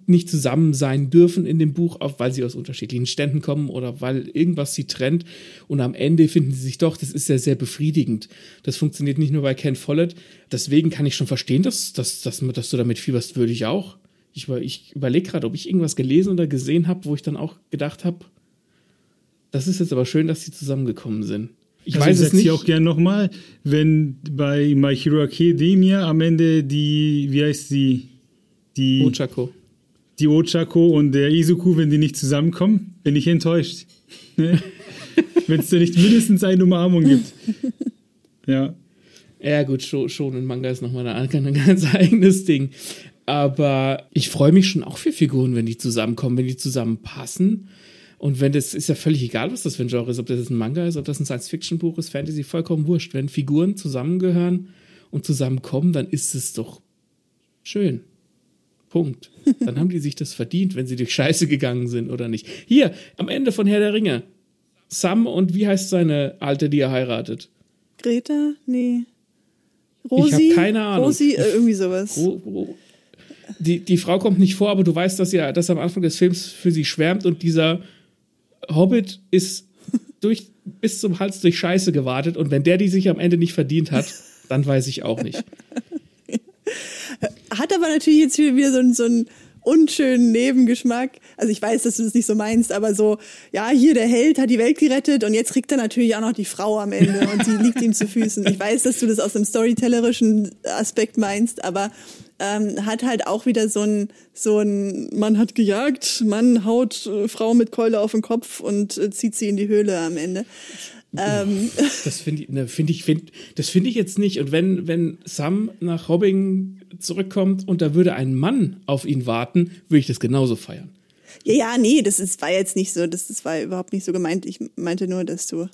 nicht zusammen sein dürfen in dem Buch, auch weil sie aus unterschiedlichen Ständen kommen oder weil irgendwas sie trennt und am Ende finden sie sich doch. Das ist ja sehr befriedigend. Das funktioniert nicht nur bei Ken Follett. Deswegen kann ich schon verstehen, dass, dass, dass, dass du damit fieberst, würde ich auch. Ich, ich überlege gerade, ob ich irgendwas gelesen oder gesehen habe, wo ich dann auch gedacht habe, das ist jetzt aber schön, dass sie zusammengekommen sind. Ich also weiß es nicht. Ich auch gern nochmal, wenn bei My Hero Academia am Ende die, wie heißt sie? Die Ochako. Die Ochako und der Izuku, wenn die nicht zusammenkommen, bin ich enttäuscht. Ne? wenn es da nicht mindestens eine Umarmung gibt. Ja. Ja, gut, schon, ein Manga ist nochmal ein, ein ganz eigenes Ding. Aber ich freue mich schon auch für Figuren, wenn die zusammenkommen, wenn die zusammenpassen. Und wenn das ist ja völlig egal, was das für ein Genre ist, ob das ein Manga ist, ob das ein Science-Fiction-Buch ist, Fantasy, vollkommen wurscht. Wenn Figuren zusammengehören und zusammenkommen, dann ist es doch schön. Punkt. Dann haben die sich das verdient, wenn sie durch Scheiße gegangen sind oder nicht. Hier, am Ende von Herr der Ringe. Sam und wie heißt seine Alte, die er heiratet? Greta? Nee. Rosi? Ich habe keine Ahnung. Rosi, äh, irgendwie sowas. Ro, Ro, die, die Frau kommt nicht vor, aber du weißt, dass sie dass am Anfang des Films für sie schwärmt und dieser Hobbit ist durch, bis zum Hals durch Scheiße gewartet und wenn der die sich am Ende nicht verdient hat, dann weiß ich auch nicht. Hat aber natürlich jetzt wieder so so ein unschönen Nebengeschmack. Also ich weiß, dass du das nicht so meinst, aber so, ja, hier der Held hat die Welt gerettet und jetzt kriegt er natürlich auch noch die Frau am Ende und sie liegt ihm zu Füßen. Ich weiß, dass du das aus dem storytellerischen Aspekt meinst, aber ähm, hat halt auch wieder so ein, so ein, man hat gejagt, man haut äh, Frau mit Keule auf den Kopf und äh, zieht sie in die Höhle am Ende. Ähm. Das finde ich, ne, finde ich, find, das finde ich jetzt nicht. Und wenn, wenn Sam nach Hobbing zurückkommt und da würde ein Mann auf ihn warten, würde ich das genauso feiern. Ja, ja, nee, das ist, war jetzt nicht so, das, das war überhaupt nicht so gemeint. Ich meinte nur, dass du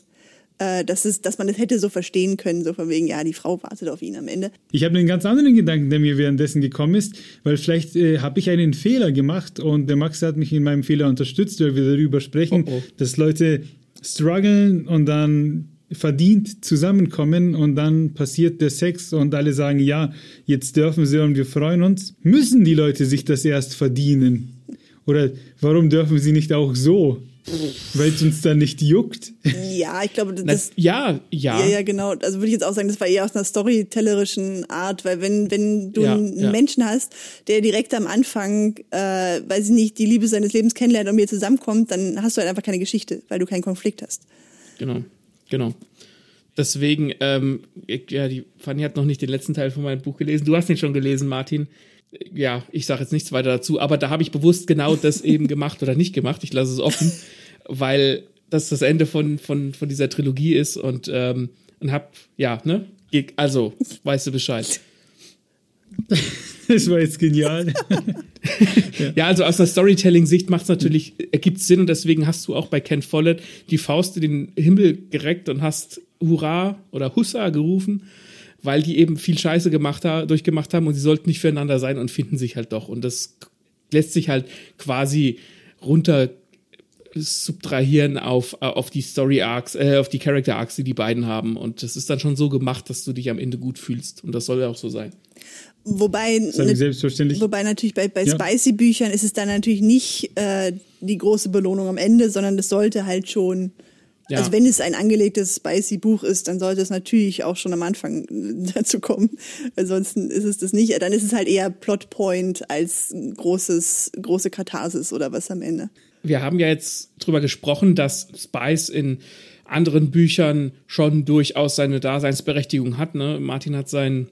äh, dass, es, dass man das hätte so verstehen können, so von wegen, ja, die Frau wartet auf ihn am Ende. Ich habe einen ganz anderen Gedanken, der mir währenddessen gekommen ist, weil vielleicht äh, habe ich einen Fehler gemacht und der Max hat mich in meinem Fehler unterstützt, weil wir darüber sprechen, oh oh. dass Leute strugglen und dann verdient zusammenkommen und dann passiert der Sex und alle sagen, ja, jetzt dürfen sie und wir freuen uns. Müssen die Leute sich das erst verdienen? Oder warum dürfen sie nicht auch so? Weil es uns dann nicht juckt. Ja, ich glaube, das. ja, ja. Ja, ja, genau. Also würde ich jetzt auch sagen, das war eher aus einer storytellerischen Art, weil wenn, wenn du ja, einen ja. Menschen hast, der direkt am Anfang, äh, weiß ich nicht, die Liebe seines Lebens kennenlernt und mir zusammenkommt, dann hast du halt einfach keine Geschichte, weil du keinen Konflikt hast. Genau, genau. Deswegen, ähm, ja, die Fanny hat noch nicht den letzten Teil von meinem Buch gelesen. Du hast ihn schon gelesen, Martin ja, ich sage jetzt nichts weiter dazu, aber da habe ich bewusst genau das eben gemacht oder nicht gemacht. Ich lasse es offen, weil das das Ende von, von, von dieser Trilogie ist und, ähm, und hab, ja, ne? Also, weißt du Bescheid. Das war jetzt genial. Ja, also aus der Storytelling-Sicht macht es natürlich, ergibt Sinn und deswegen hast du auch bei Ken Follett die Faust in den Himmel gereckt und hast Hurra oder Hussa gerufen, weil die eben viel Scheiße gemacht ha durchgemacht haben und sie sollten nicht füreinander sein und finden sich halt doch. Und das lässt sich halt quasi runter subtrahieren auf, auf die Story Arcs, äh, auf die Character Arcs, die die beiden haben. Und das ist dann schon so gemacht, dass du dich am Ende gut fühlst. Und das soll ja auch so sein. Wobei, selbstverständlich. wobei natürlich bei, bei Ja. Spicy-Büchern ist es dann natürlich nicht äh, die große Belohnung am Ende, sondern es sollte halt schon, Ja. also wenn es ein angelegtes Spicy-Buch ist, dann sollte es natürlich auch schon am Anfang dazu kommen. Ansonsten ist es das nicht. Dann ist es halt eher Plotpoint als großes, große Katharsis oder was am Ende. wir haben ja jetzt drüber gesprochen, dass Spice in anderen Büchern schon durchaus seine Daseinsberechtigung hat. Ne? Martin hat sein,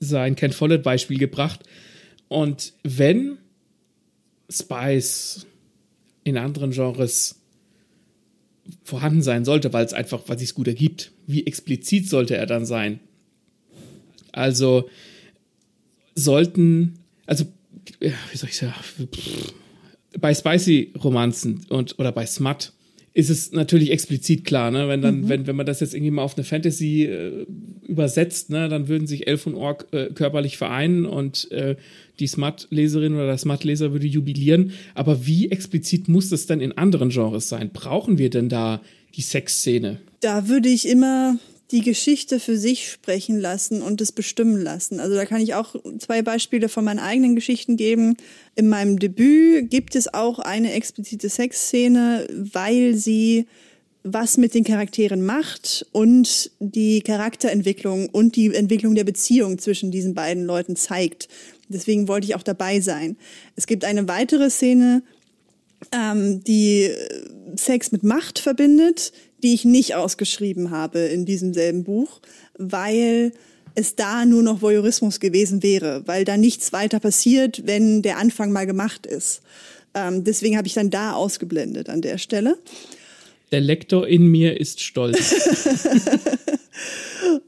sein Ken Follett-Beispiel gebracht. Und wenn Spice in anderen Genres vorhanden sein sollte, weil es einfach, weil sich gut ergibt, wie explizit sollte er dann sein? Also sollten, also wie soll ich sagen, bei Spicy-Romanzen und oder bei Smut ist es natürlich explizit klar, ne? Wenn dann, wenn, wenn man das jetzt irgendwie mal auf eine Fantasy äh, übersetzt, ne, dann würden sich Elf und Ork äh, körperlich vereinen und äh, die Smut-Leserin oder der Smut-Leser würde jubilieren. Aber wie explizit muss das denn in anderen Genres sein? Brauchen wir denn da die Sexszene? Da würde ich immer die Geschichte für sich sprechen lassen und es bestimmen lassen. Also da kann ich auch zwei Beispiele von meinen eigenen Geschichten geben. In meinem Debüt gibt es auch eine explizite Sexszene, weil sie was mit den Charakteren macht und die Charakterentwicklung und die Entwicklung der Beziehung zwischen diesen beiden Leuten zeigt. Deswegen wollte ich auch dabei sein. Es gibt eine weitere Szene, ähm, die äh, Sex mit Macht verbindet, die ich nicht ausgeschrieben habe in diesem selben Buch, weil es da nur noch Voyeurismus gewesen wäre, weil da nichts weiter passiert, wenn der Anfang mal gemacht ist. Ähm, deswegen habe ich dann da ausgeblendet an der Stelle. Der Lektor in mir ist stolz.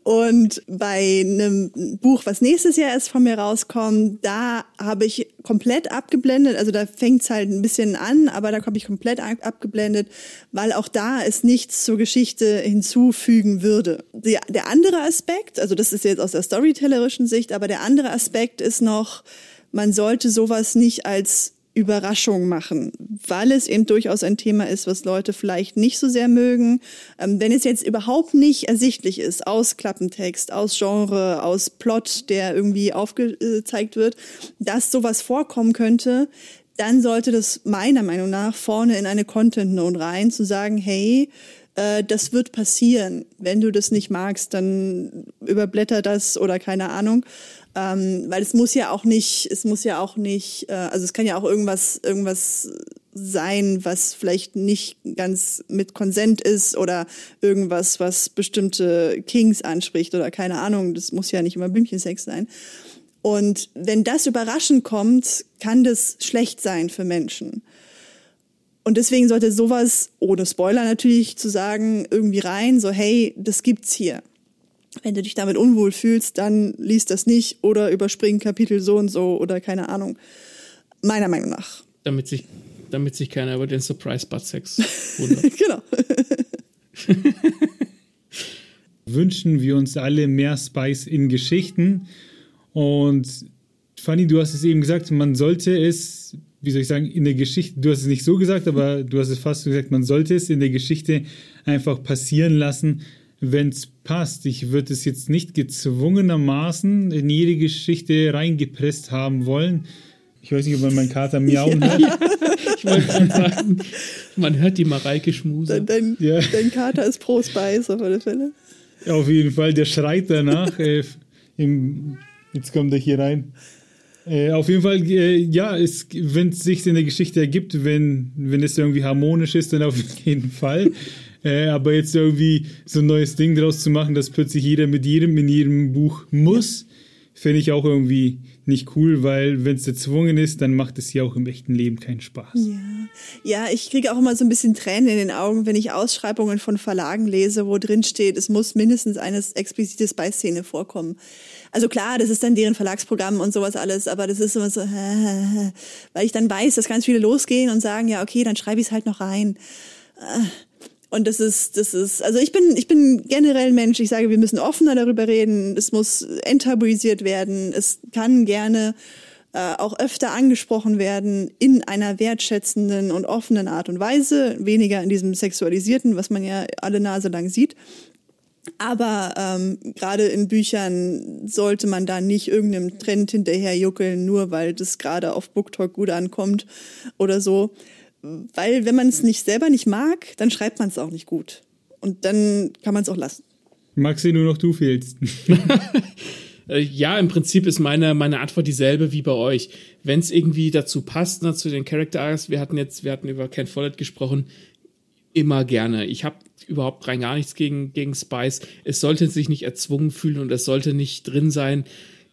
Und bei einem Buch, was nächstes Jahr erst von mir rauskommt, da habe ich komplett abgeblendet. Also da fängt es halt ein bisschen an, aber da habe ich komplett ab- abgeblendet, weil auch da es nichts zur Geschichte hinzufügen würde. Die, der andere Aspekt, also das ist jetzt aus der storytellerischen Sicht, aber der andere Aspekt ist noch, man sollte sowas nicht als Überraschung machen, weil es eben durchaus ein Thema ist, was Leute vielleicht nicht so sehr mögen. Ähm, wenn es jetzt überhaupt nicht ersichtlich ist, aus Klappentext, aus Genre, aus Plot, der irgendwie aufgezeigt wird, dass sowas vorkommen könnte, dann sollte das meiner Meinung nach vorne in eine Content Note rein, zu sagen, hey, äh, das wird passieren. Wenn du das nicht magst, dann überblätter das oder keine Ahnung. Ähm, weil es muss ja auch nicht, es muss ja auch nicht, äh, also es kann ja auch irgendwas, irgendwas sein, was vielleicht nicht ganz mit Konsent ist oder irgendwas, was bestimmte Kings anspricht oder keine Ahnung. Das muss ja nicht immer Blümchensex sein. Und wenn das überraschend kommt, kann das schlecht sein für Menschen. Und deswegen sollte sowas, ohne Spoiler natürlich, zu sagen, irgendwie rein, so, hey, das gibt's hier. Wenn du dich damit unwohl fühlst, dann liest das nicht oder überspring Kapitel so und so oder keine Ahnung. Meiner Meinung nach. damit sich, damit sich keiner über den Surprise Butt Sex wundert. genau. wünschen wir uns alle mehr Spice in Geschichten. Und Fanny, du hast es eben gesagt, man sollte es, wie soll ich sagen, in der Geschichte, du hast es nicht so gesagt, aber du hast es fast so gesagt, man sollte es in der Geschichte einfach passieren lassen, wenn es passt. Ich würde es jetzt nicht gezwungenermaßen in jede Geschichte reingepresst haben wollen. Ich weiß nicht, ob man meinen Kater miauen hört. Ich wollte gerade sagen, man hört die Mareike Schmuse. Dein, dein, Ja. dein Kater ist pro Spice auf alle Fälle. Auf jeden Fall, der schreit danach. äh, im, jetzt kommt er hier rein. Äh, auf jeden Fall, äh, ja, es- wenn es sich in der Geschichte ergibt, wenn, wenn es irgendwie harmonisch ist, dann auf jeden Fall. Äh, aber jetzt irgendwie so ein neues Ding draus zu machen, dass plötzlich jeder mit jedem in jedem Buch muss, finde ich auch irgendwie nicht cool, weil wenn es erzwungen ist, dann macht es ja auch im echten Leben keinen Spaß. Ja, ja ich kriege auch immer so ein bisschen Tränen in den Augen, wenn ich Ausschreibungen von Verlagen lese, wo drin steht, es muss mindestens eine explizite Spy-Szene vorkommen. Also klar, das ist dann deren Verlagsprogramm und sowas alles, aber das ist immer so, weil ich dann weiß, dass ganz viele losgehen und sagen, ja, okay, dann schreibe ich es halt noch rein. Und das ist, das ist, also ich bin, ich bin generell Mensch. Ich sage, wir müssen offener darüber reden. Es muss enttabuisiert werden. Es kann gerne äh, auch öfter angesprochen werden in einer wertschätzenden und offenen Art und Weise. Weniger in diesem sexualisierten, was man ja alle Nase lang sieht. Aber ähm, gerade in Büchern sollte man da nicht irgendeinem Trend hinterherjuckeln, nur weil das gerade auf BookTalk gut ankommt oder so weil wenn man es nicht selber nicht mag, dann schreibt man es auch nicht gut. Und dann kann man es auch lassen. Maxi, nur noch du fehlst. Äh, ja, im Prinzip ist meine, meine Antwort dieselbe wie bei euch. Wenn es irgendwie dazu passt, ne, zu den Character Arcs, wir hatten jetzt, wir hatten über Ken Follett gesprochen, immer gerne. Ich habe überhaupt rein gar nichts gegen, gegen Spice. Es sollte sich nicht erzwungen fühlen und es sollte nicht drin sein,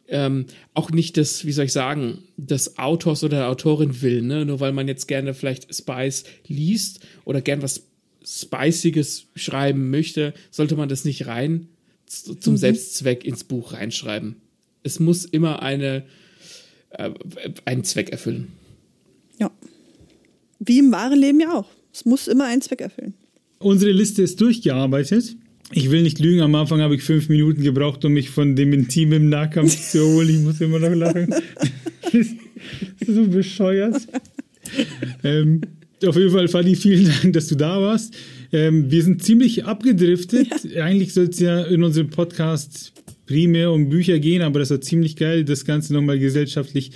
ähm, auch nicht das, wie soll ich sagen, des Autors oder der Autorin will, ne? Nur weil man jetzt gerne vielleicht Spice liest oder gern was Spiciges schreiben möchte, sollte man das nicht rein zum mhm. Selbstzweck ins Buch reinschreiben. Es muss immer eine, äh, einen Zweck erfüllen. Ja. Wie im wahren Leben ja auch. Es muss immer einen Zweck erfüllen. Unsere Liste ist durchgearbeitet. Ich will nicht lügen, am Anfang habe ich fünf Minuten gebraucht, um mich von dem intimen Nahkampf zu erholen. Ich muss immer noch lachen. so bescheuert. ähm, auf jeden Fall, Fanny, vielen Dank, dass du da warst. Ähm, wir sind ziemlich abgedriftet. Ja. Eigentlich soll es ja in unserem Podcast primär um Bücher gehen, aber das war ziemlich geil, das Ganze nochmal gesellschaftlich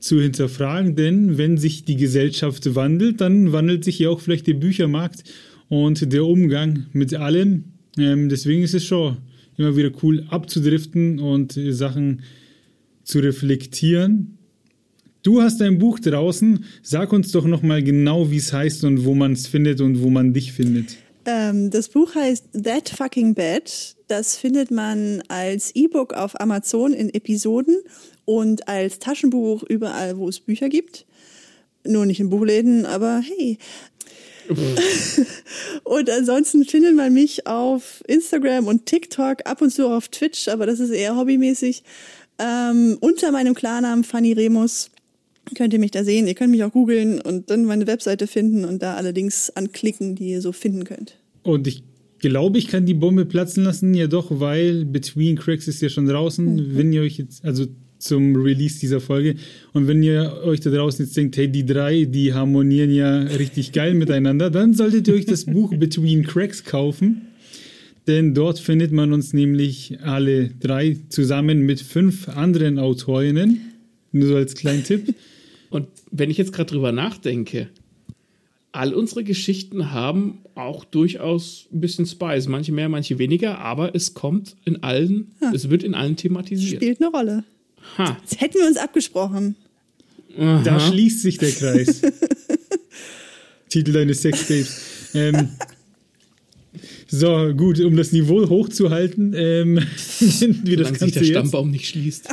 zu hinterfragen. Denn wenn sich die Gesellschaft wandelt, dann wandelt sich ja auch vielleicht der Büchermarkt und der Umgang mit allem, ähm, deswegen ist es schon immer wieder cool abzudriften und äh, Sachen zu reflektieren. Du hast ein Buch draußen. Sag uns doch nochmal genau, wie es heißt und wo man es findet und wo man dich findet. Ähm, das Buch heißt That Fucking Bad. Das findet man als E-Book auf Amazon in Episoden und als Taschenbuch überall, wo es Bücher gibt. Nur nicht in Buchläden, aber hey, und ansonsten findet man mich auf Instagram und TikTok, ab und zu auf Twitch, aber das ist eher hobbymäßig. Ähm, unter meinem Klarnamen Fanny Remus könnt ihr mich da sehen. Ihr könnt mich auch googeln und dann meine Webseite finden und da allerdings anklicken, die ihr so finden könnt. Und ich glaube, ich kann die Bombe platzen lassen, ja doch, weil Between Cracks ist ja schon draußen. Mhm. Wenn ihr euch jetzt, also zum Release dieser Folge. Und wenn ihr euch da draußen jetzt denkt, hey, die drei, die harmonieren ja richtig geil miteinander, dann solltet ihr euch das Buch Between Cracks kaufen. Denn dort findet man uns nämlich alle drei zusammen mit fünf anderen Autorinnen. Nur so als kleinen Tipp. Und wenn ich jetzt gerade drüber nachdenke, all unsere Geschichten haben auch durchaus ein bisschen Spice. Manche mehr, manche weniger, aber es kommt in allen, ja. es wird in allen thematisiert. Spielt eine Rolle. Ha. Das hätten wir uns abgesprochen. Aha. Da schließt sich der Kreis. Titel deines Sextapes. Ähm, so, gut, um das Niveau hochzuhalten, ähm, wie das Ganze sich der jetzt. Stammbaum nicht schließt.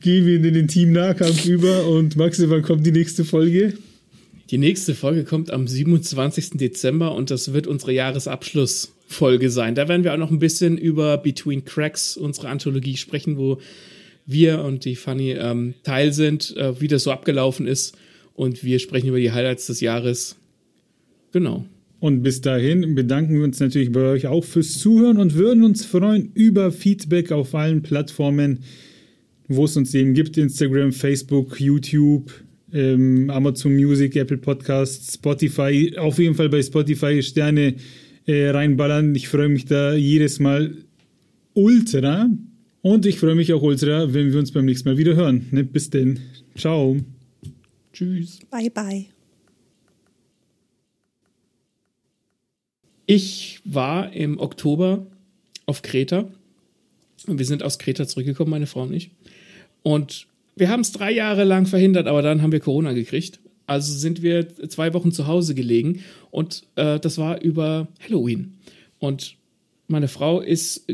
Gehen wir in den Team-Nahkampf über und Maxi, wann kommt die nächste Folge? Die nächste Folge kommt am 27. Dezember und das wird unsere Jahresabschlussfolge sein. Da werden wir auch noch ein bisschen über Between Cracks, unsere Anthologie, sprechen, wo wir und die Fanny ähm, Teil sind, äh, wie das so abgelaufen ist. Und wir sprechen über die Highlights des Jahres. Genau. Und bis dahin bedanken wir uns natürlich bei euch auch fürs Zuhören und würden uns freuen über Feedback auf allen Plattformen, wo es uns eben gibt: Instagram, Facebook, YouTube, ähm, Amazon Music, Apple Podcasts, Spotify, auf jeden Fall bei Spotify Sterne äh, reinballern. Ich freue mich da jedes Mal ultra. Und ich freue mich auch ultra, wenn wir uns beim nächsten Mal wieder hören. Ne? Bis denn. Ciao. Tschüss. Bye, bye. Ich war im Oktober auf Kreta. Und wir sind aus Kreta zurückgekommen, meine Frau und ich. Und wir haben es drei Jahre lang verhindert, aber dann haben wir Corona gekriegt. Also sind wir zwei Wochen zu Hause gelegen und äh, das war über Halloween. Und meine Frau ist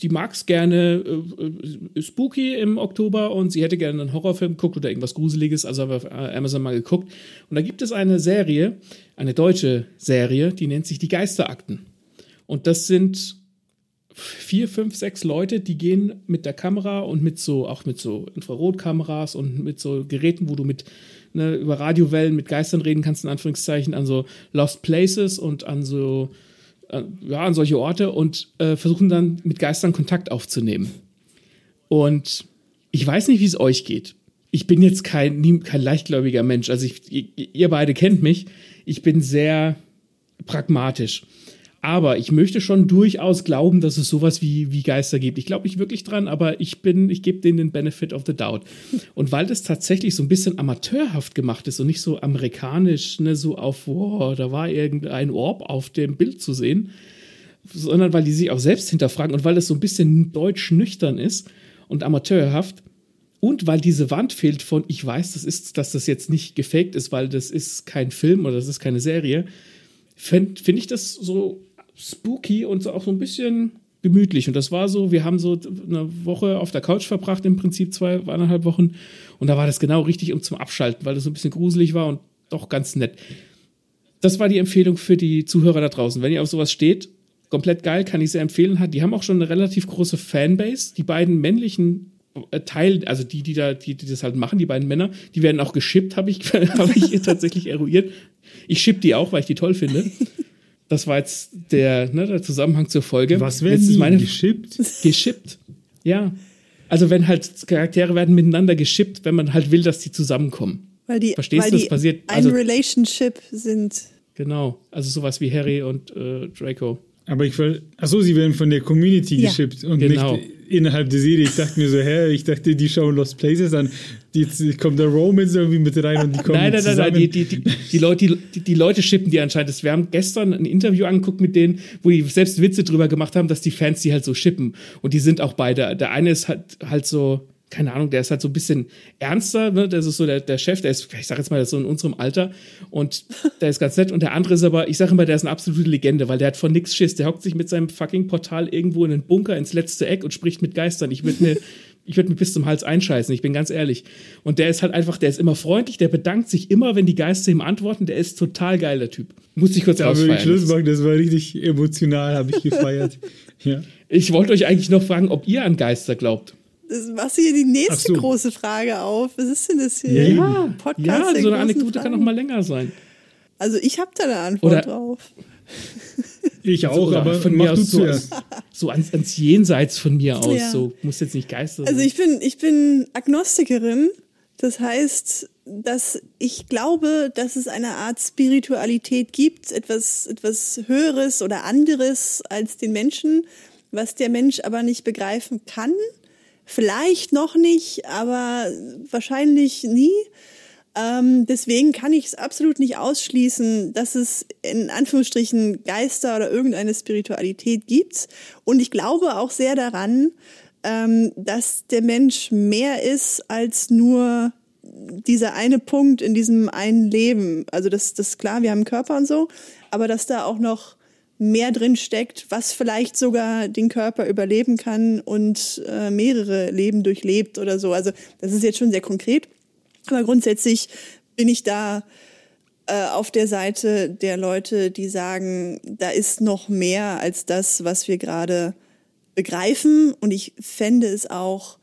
die mag es gerne äh, spooky im Oktober und sie hätte gerne einen Horrorfilm geguckt oder irgendwas Gruseliges, also habe auf Amazon mal geguckt. Und da gibt es eine Serie, eine deutsche Serie, die nennt sich Die Geisterakten. Und das sind vier, fünf, sechs Leute, die gehen mit der Kamera und mit so, auch mit so Infrarotkameras und mit so Geräten, wo du mit ne, über Radiowellen mit Geistern reden kannst, in Anführungszeichen, an so Lost Places und an so, äh, ja, an solche Orte und äh, versuchen dann mit Geistern Kontakt aufzunehmen. Und ich weiß nicht, wie es euch geht. Ich bin jetzt kein, kein leichtgläubiger Mensch. Also ich, ihr beide kennt mich. Ich bin sehr pragmatisch. Aber ich möchte schon durchaus glauben, dass es sowas wie, wie Geister gibt. Ich glaube nicht wirklich dran, aber ich bin, ich gebe denen den Benefit of the doubt. Und weil das tatsächlich so ein bisschen amateurhaft gemacht ist und nicht so amerikanisch, ne, so auf, wow, da war irgendein Orb auf dem Bild zu sehen, sondern weil die sich auch selbst hinterfragen und weil das so ein bisschen deutsch nüchtern ist und amateurhaft, und weil diese Wand fehlt von, ich weiß, das ist, dass das jetzt nicht gefaked ist, weil das ist kein Film oder das ist keine Serie, finde find ich das so spooky und so auch so ein bisschen gemütlich. Und das war so, wir haben so eine Woche auf der Couch verbracht, im Prinzip zwei, eineinhalb Wochen. Und da war das genau richtig, um zum Abschalten, weil das so ein bisschen gruselig war und doch ganz nett. Das war die Empfehlung für die Zuhörer da draußen. Wenn ihr auf sowas steht, komplett geil, kann ich sehr empfehlen. Die haben auch schon eine relativ große Fanbase. Die beiden männlichen äh, Teil, also die, die da, die, die das halt machen, die beiden Männer, die werden auch geschippt, habe ich, hab ich tatsächlich eruiert. Ich schipp die auch, weil ich die toll finde. Das war jetzt der, ne, der Zusammenhang zur Folge. Was werden jetzt ist meine geschippt? Geschippt. Ja. Also wenn halt Charaktere werden miteinander geschippt, wenn man halt will, dass die zusammenkommen. Weil die, Verstehst weil du, das passiert? Ein Also, Relationship sind. genau. Also sowas wie Harry und äh, Draco. Aber ich will, achso, sie werden von der Community Ja. geschippt und Genau. nicht innerhalb der Serie. Ich dachte mir so, hä, ich dachte, die schauen Lost Places an. Jetzt kommt der Romance irgendwie mit rein und die kommen Nein, nein, nein, zusammen. nein, die, die, die, die, Leute, die, die Leute schippen die anscheinend. Wir haben gestern ein Interview angeguckt mit denen, wo die selbst Witze drüber gemacht haben, dass die Fans die halt so schippen. Und die sind auch beide. Der eine ist halt, halt so, keine Ahnung, der ist halt so ein bisschen ernster, ne? Das ist so der, der Chef, der ist, ich sag jetzt mal, so in unserem Alter und der ist ganz nett. Und der andere ist aber, ich sage immer, der ist eine absolute Legende, weil der hat von nix Schiss. Der hockt sich mit seinem fucking Portal irgendwo in den Bunker ins letzte Eck und spricht mit Geistern. Ich würde mir, ich würde mir bis zum Hals einscheißen, ich bin ganz ehrlich. Und der ist halt einfach, der ist immer freundlich, der bedankt sich immer, wenn die Geister ihm antworten. Der ist total geil, der Typ. Muss ich kurz ich ausfeiern. Schluss machen, das war richtig emotional, habe ich gefeiert. ja. Ich wollte euch eigentlich noch fragen, ob ihr an Geister glaubt. Das machst du hier die nächste so. große Frage auf. Was ist denn das hier? Ja, Podcast ja, so eine Anekdote kann Fragen. noch mal länger sein. Also ich habe da eine Antwort Oder- drauf. Ich auch, Oder aber von mir aus so, so ans, ans Jenseits von mir aus. Ja. So muss jetzt nicht Geister Also sein. ich bin, ich bin Agnostikerin. Das heißt, dass ich glaube, dass es eine Art Spiritualität gibt, etwas, etwas Höheres oder anderes als den Menschen, was der Mensch aber nicht begreifen kann. Vielleicht noch nicht, aber wahrscheinlich nie. Ähm, deswegen kann ich es absolut nicht ausschließen, dass es in Anführungsstrichen Geister oder irgendeine Spiritualität gibt. Und ich glaube auch sehr daran, ähm, dass der Mensch mehr ist als nur dieser eine Punkt in diesem einen Leben. Also das, das ist klar, wir haben Körper und so, aber dass da auch noch mehr drin steckt, was vielleicht sogar den Körper überleben kann und äh, mehrere Leben durchlebt oder so. Also das ist jetzt schon sehr konkret. Aber grundsätzlich bin ich da äh, auf der Seite der Leute, die sagen, da ist noch mehr als das, was wir gerade begreifen. Und ich fände es auch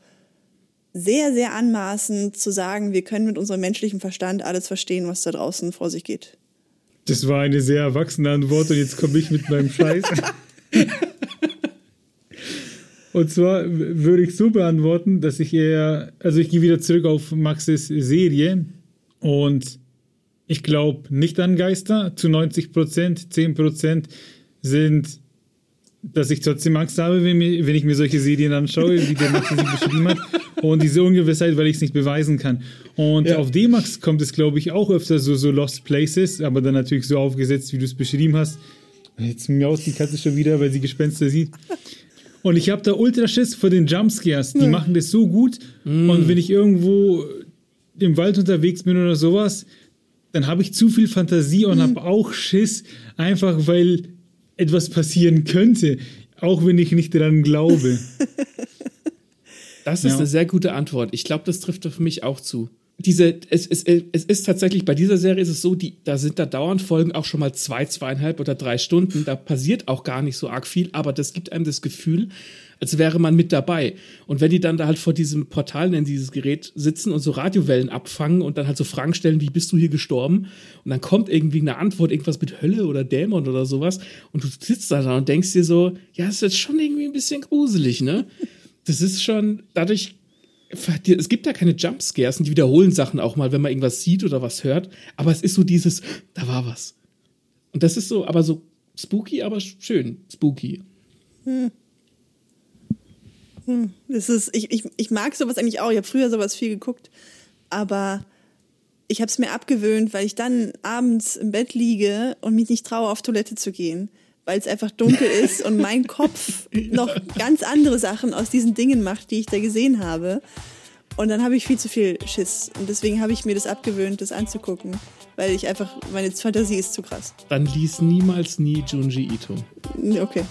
sehr, sehr anmaßend zu sagen, wir können mit unserem menschlichen Verstand alles verstehen, was da draußen vor sich geht. Das war eine sehr erwachsene Antwort und jetzt komme ich mit meinem Scheiß. Und zwar würde ich so beantworten, dass ich eher, also ich gehe wieder zurück auf Maxes Serie und ich glaube nicht an Geister. Zu 90 Prozent, 10 Prozent sind, dass ich trotzdem Angst habe, wenn, mir, wenn ich mir solche Serien anschaue, wie der Max sie beschrieben hat. Und diese Ungewissheit, weil ich es nicht beweisen kann. Und Ja. auf D-Max kommt es, glaube ich, auch öfter so, so Lost Places, aber dann natürlich so aufgesetzt, wie du es beschrieben hast. Jetzt miaust die Katze schon wieder, weil sie Gespenster sieht. Und ich habe da ultra Schiss vor den Jumpscares. Die machen das so gut. Und wenn ich irgendwo im Wald unterwegs bin oder sowas, dann habe ich zu viel Fantasie und habe auch Schiss, einfach weil etwas passieren könnte. auch wenn ich nicht daran glaube. Das ist Ja. eine sehr gute Antwort. Ich glaube, das trifft für mich auch zu. Diese, es, es, es ist tatsächlich, bei dieser Serie ist es so, die, da sind da dauernd Folgen auch schon mal zwei, zweieinhalb oder drei Stunden. Da passiert auch gar nicht so arg viel, aber das gibt einem das Gefühl, als wäre man mit dabei. Und wenn die dann da halt vor diesem Portal, nennen sie dieses Gerät, sitzen und so Radiowellen abfangen und dann halt so Fragen stellen, wie bist du hier gestorben? Und dann kommt irgendwie eine Antwort, irgendwas mit Hölle oder Dämon oder sowas. Und du sitzt da und denkst dir so, ja, das ist jetzt schon irgendwie ein bisschen gruselig, ne? Das ist schon, dadurch, es gibt da keine Jumpscares und die wiederholen Sachen auch mal, wenn man irgendwas sieht oder was hört. Aber es ist so dieses, da war was. Und das ist so, aber so spooky, aber schön spooky. Das ist, ich, ich, ich mag sowas eigentlich auch. Ich habe früher sowas viel geguckt, aber ich habe es mir abgewöhnt, weil ich dann abends im Bett liege und mich nicht traue, auf Toilette zu gehen, weil es einfach dunkel ist und mein Kopf noch ganz andere Sachen aus diesen Dingen macht, die ich da gesehen habe. Und dann habe ich viel zu viel Schiss. Und deswegen habe ich mir das abgewöhnt, das anzugucken, weil ich einfach, meine Fantasie ist zu krass. Dann lies niemals nie Junji Ito. Okay.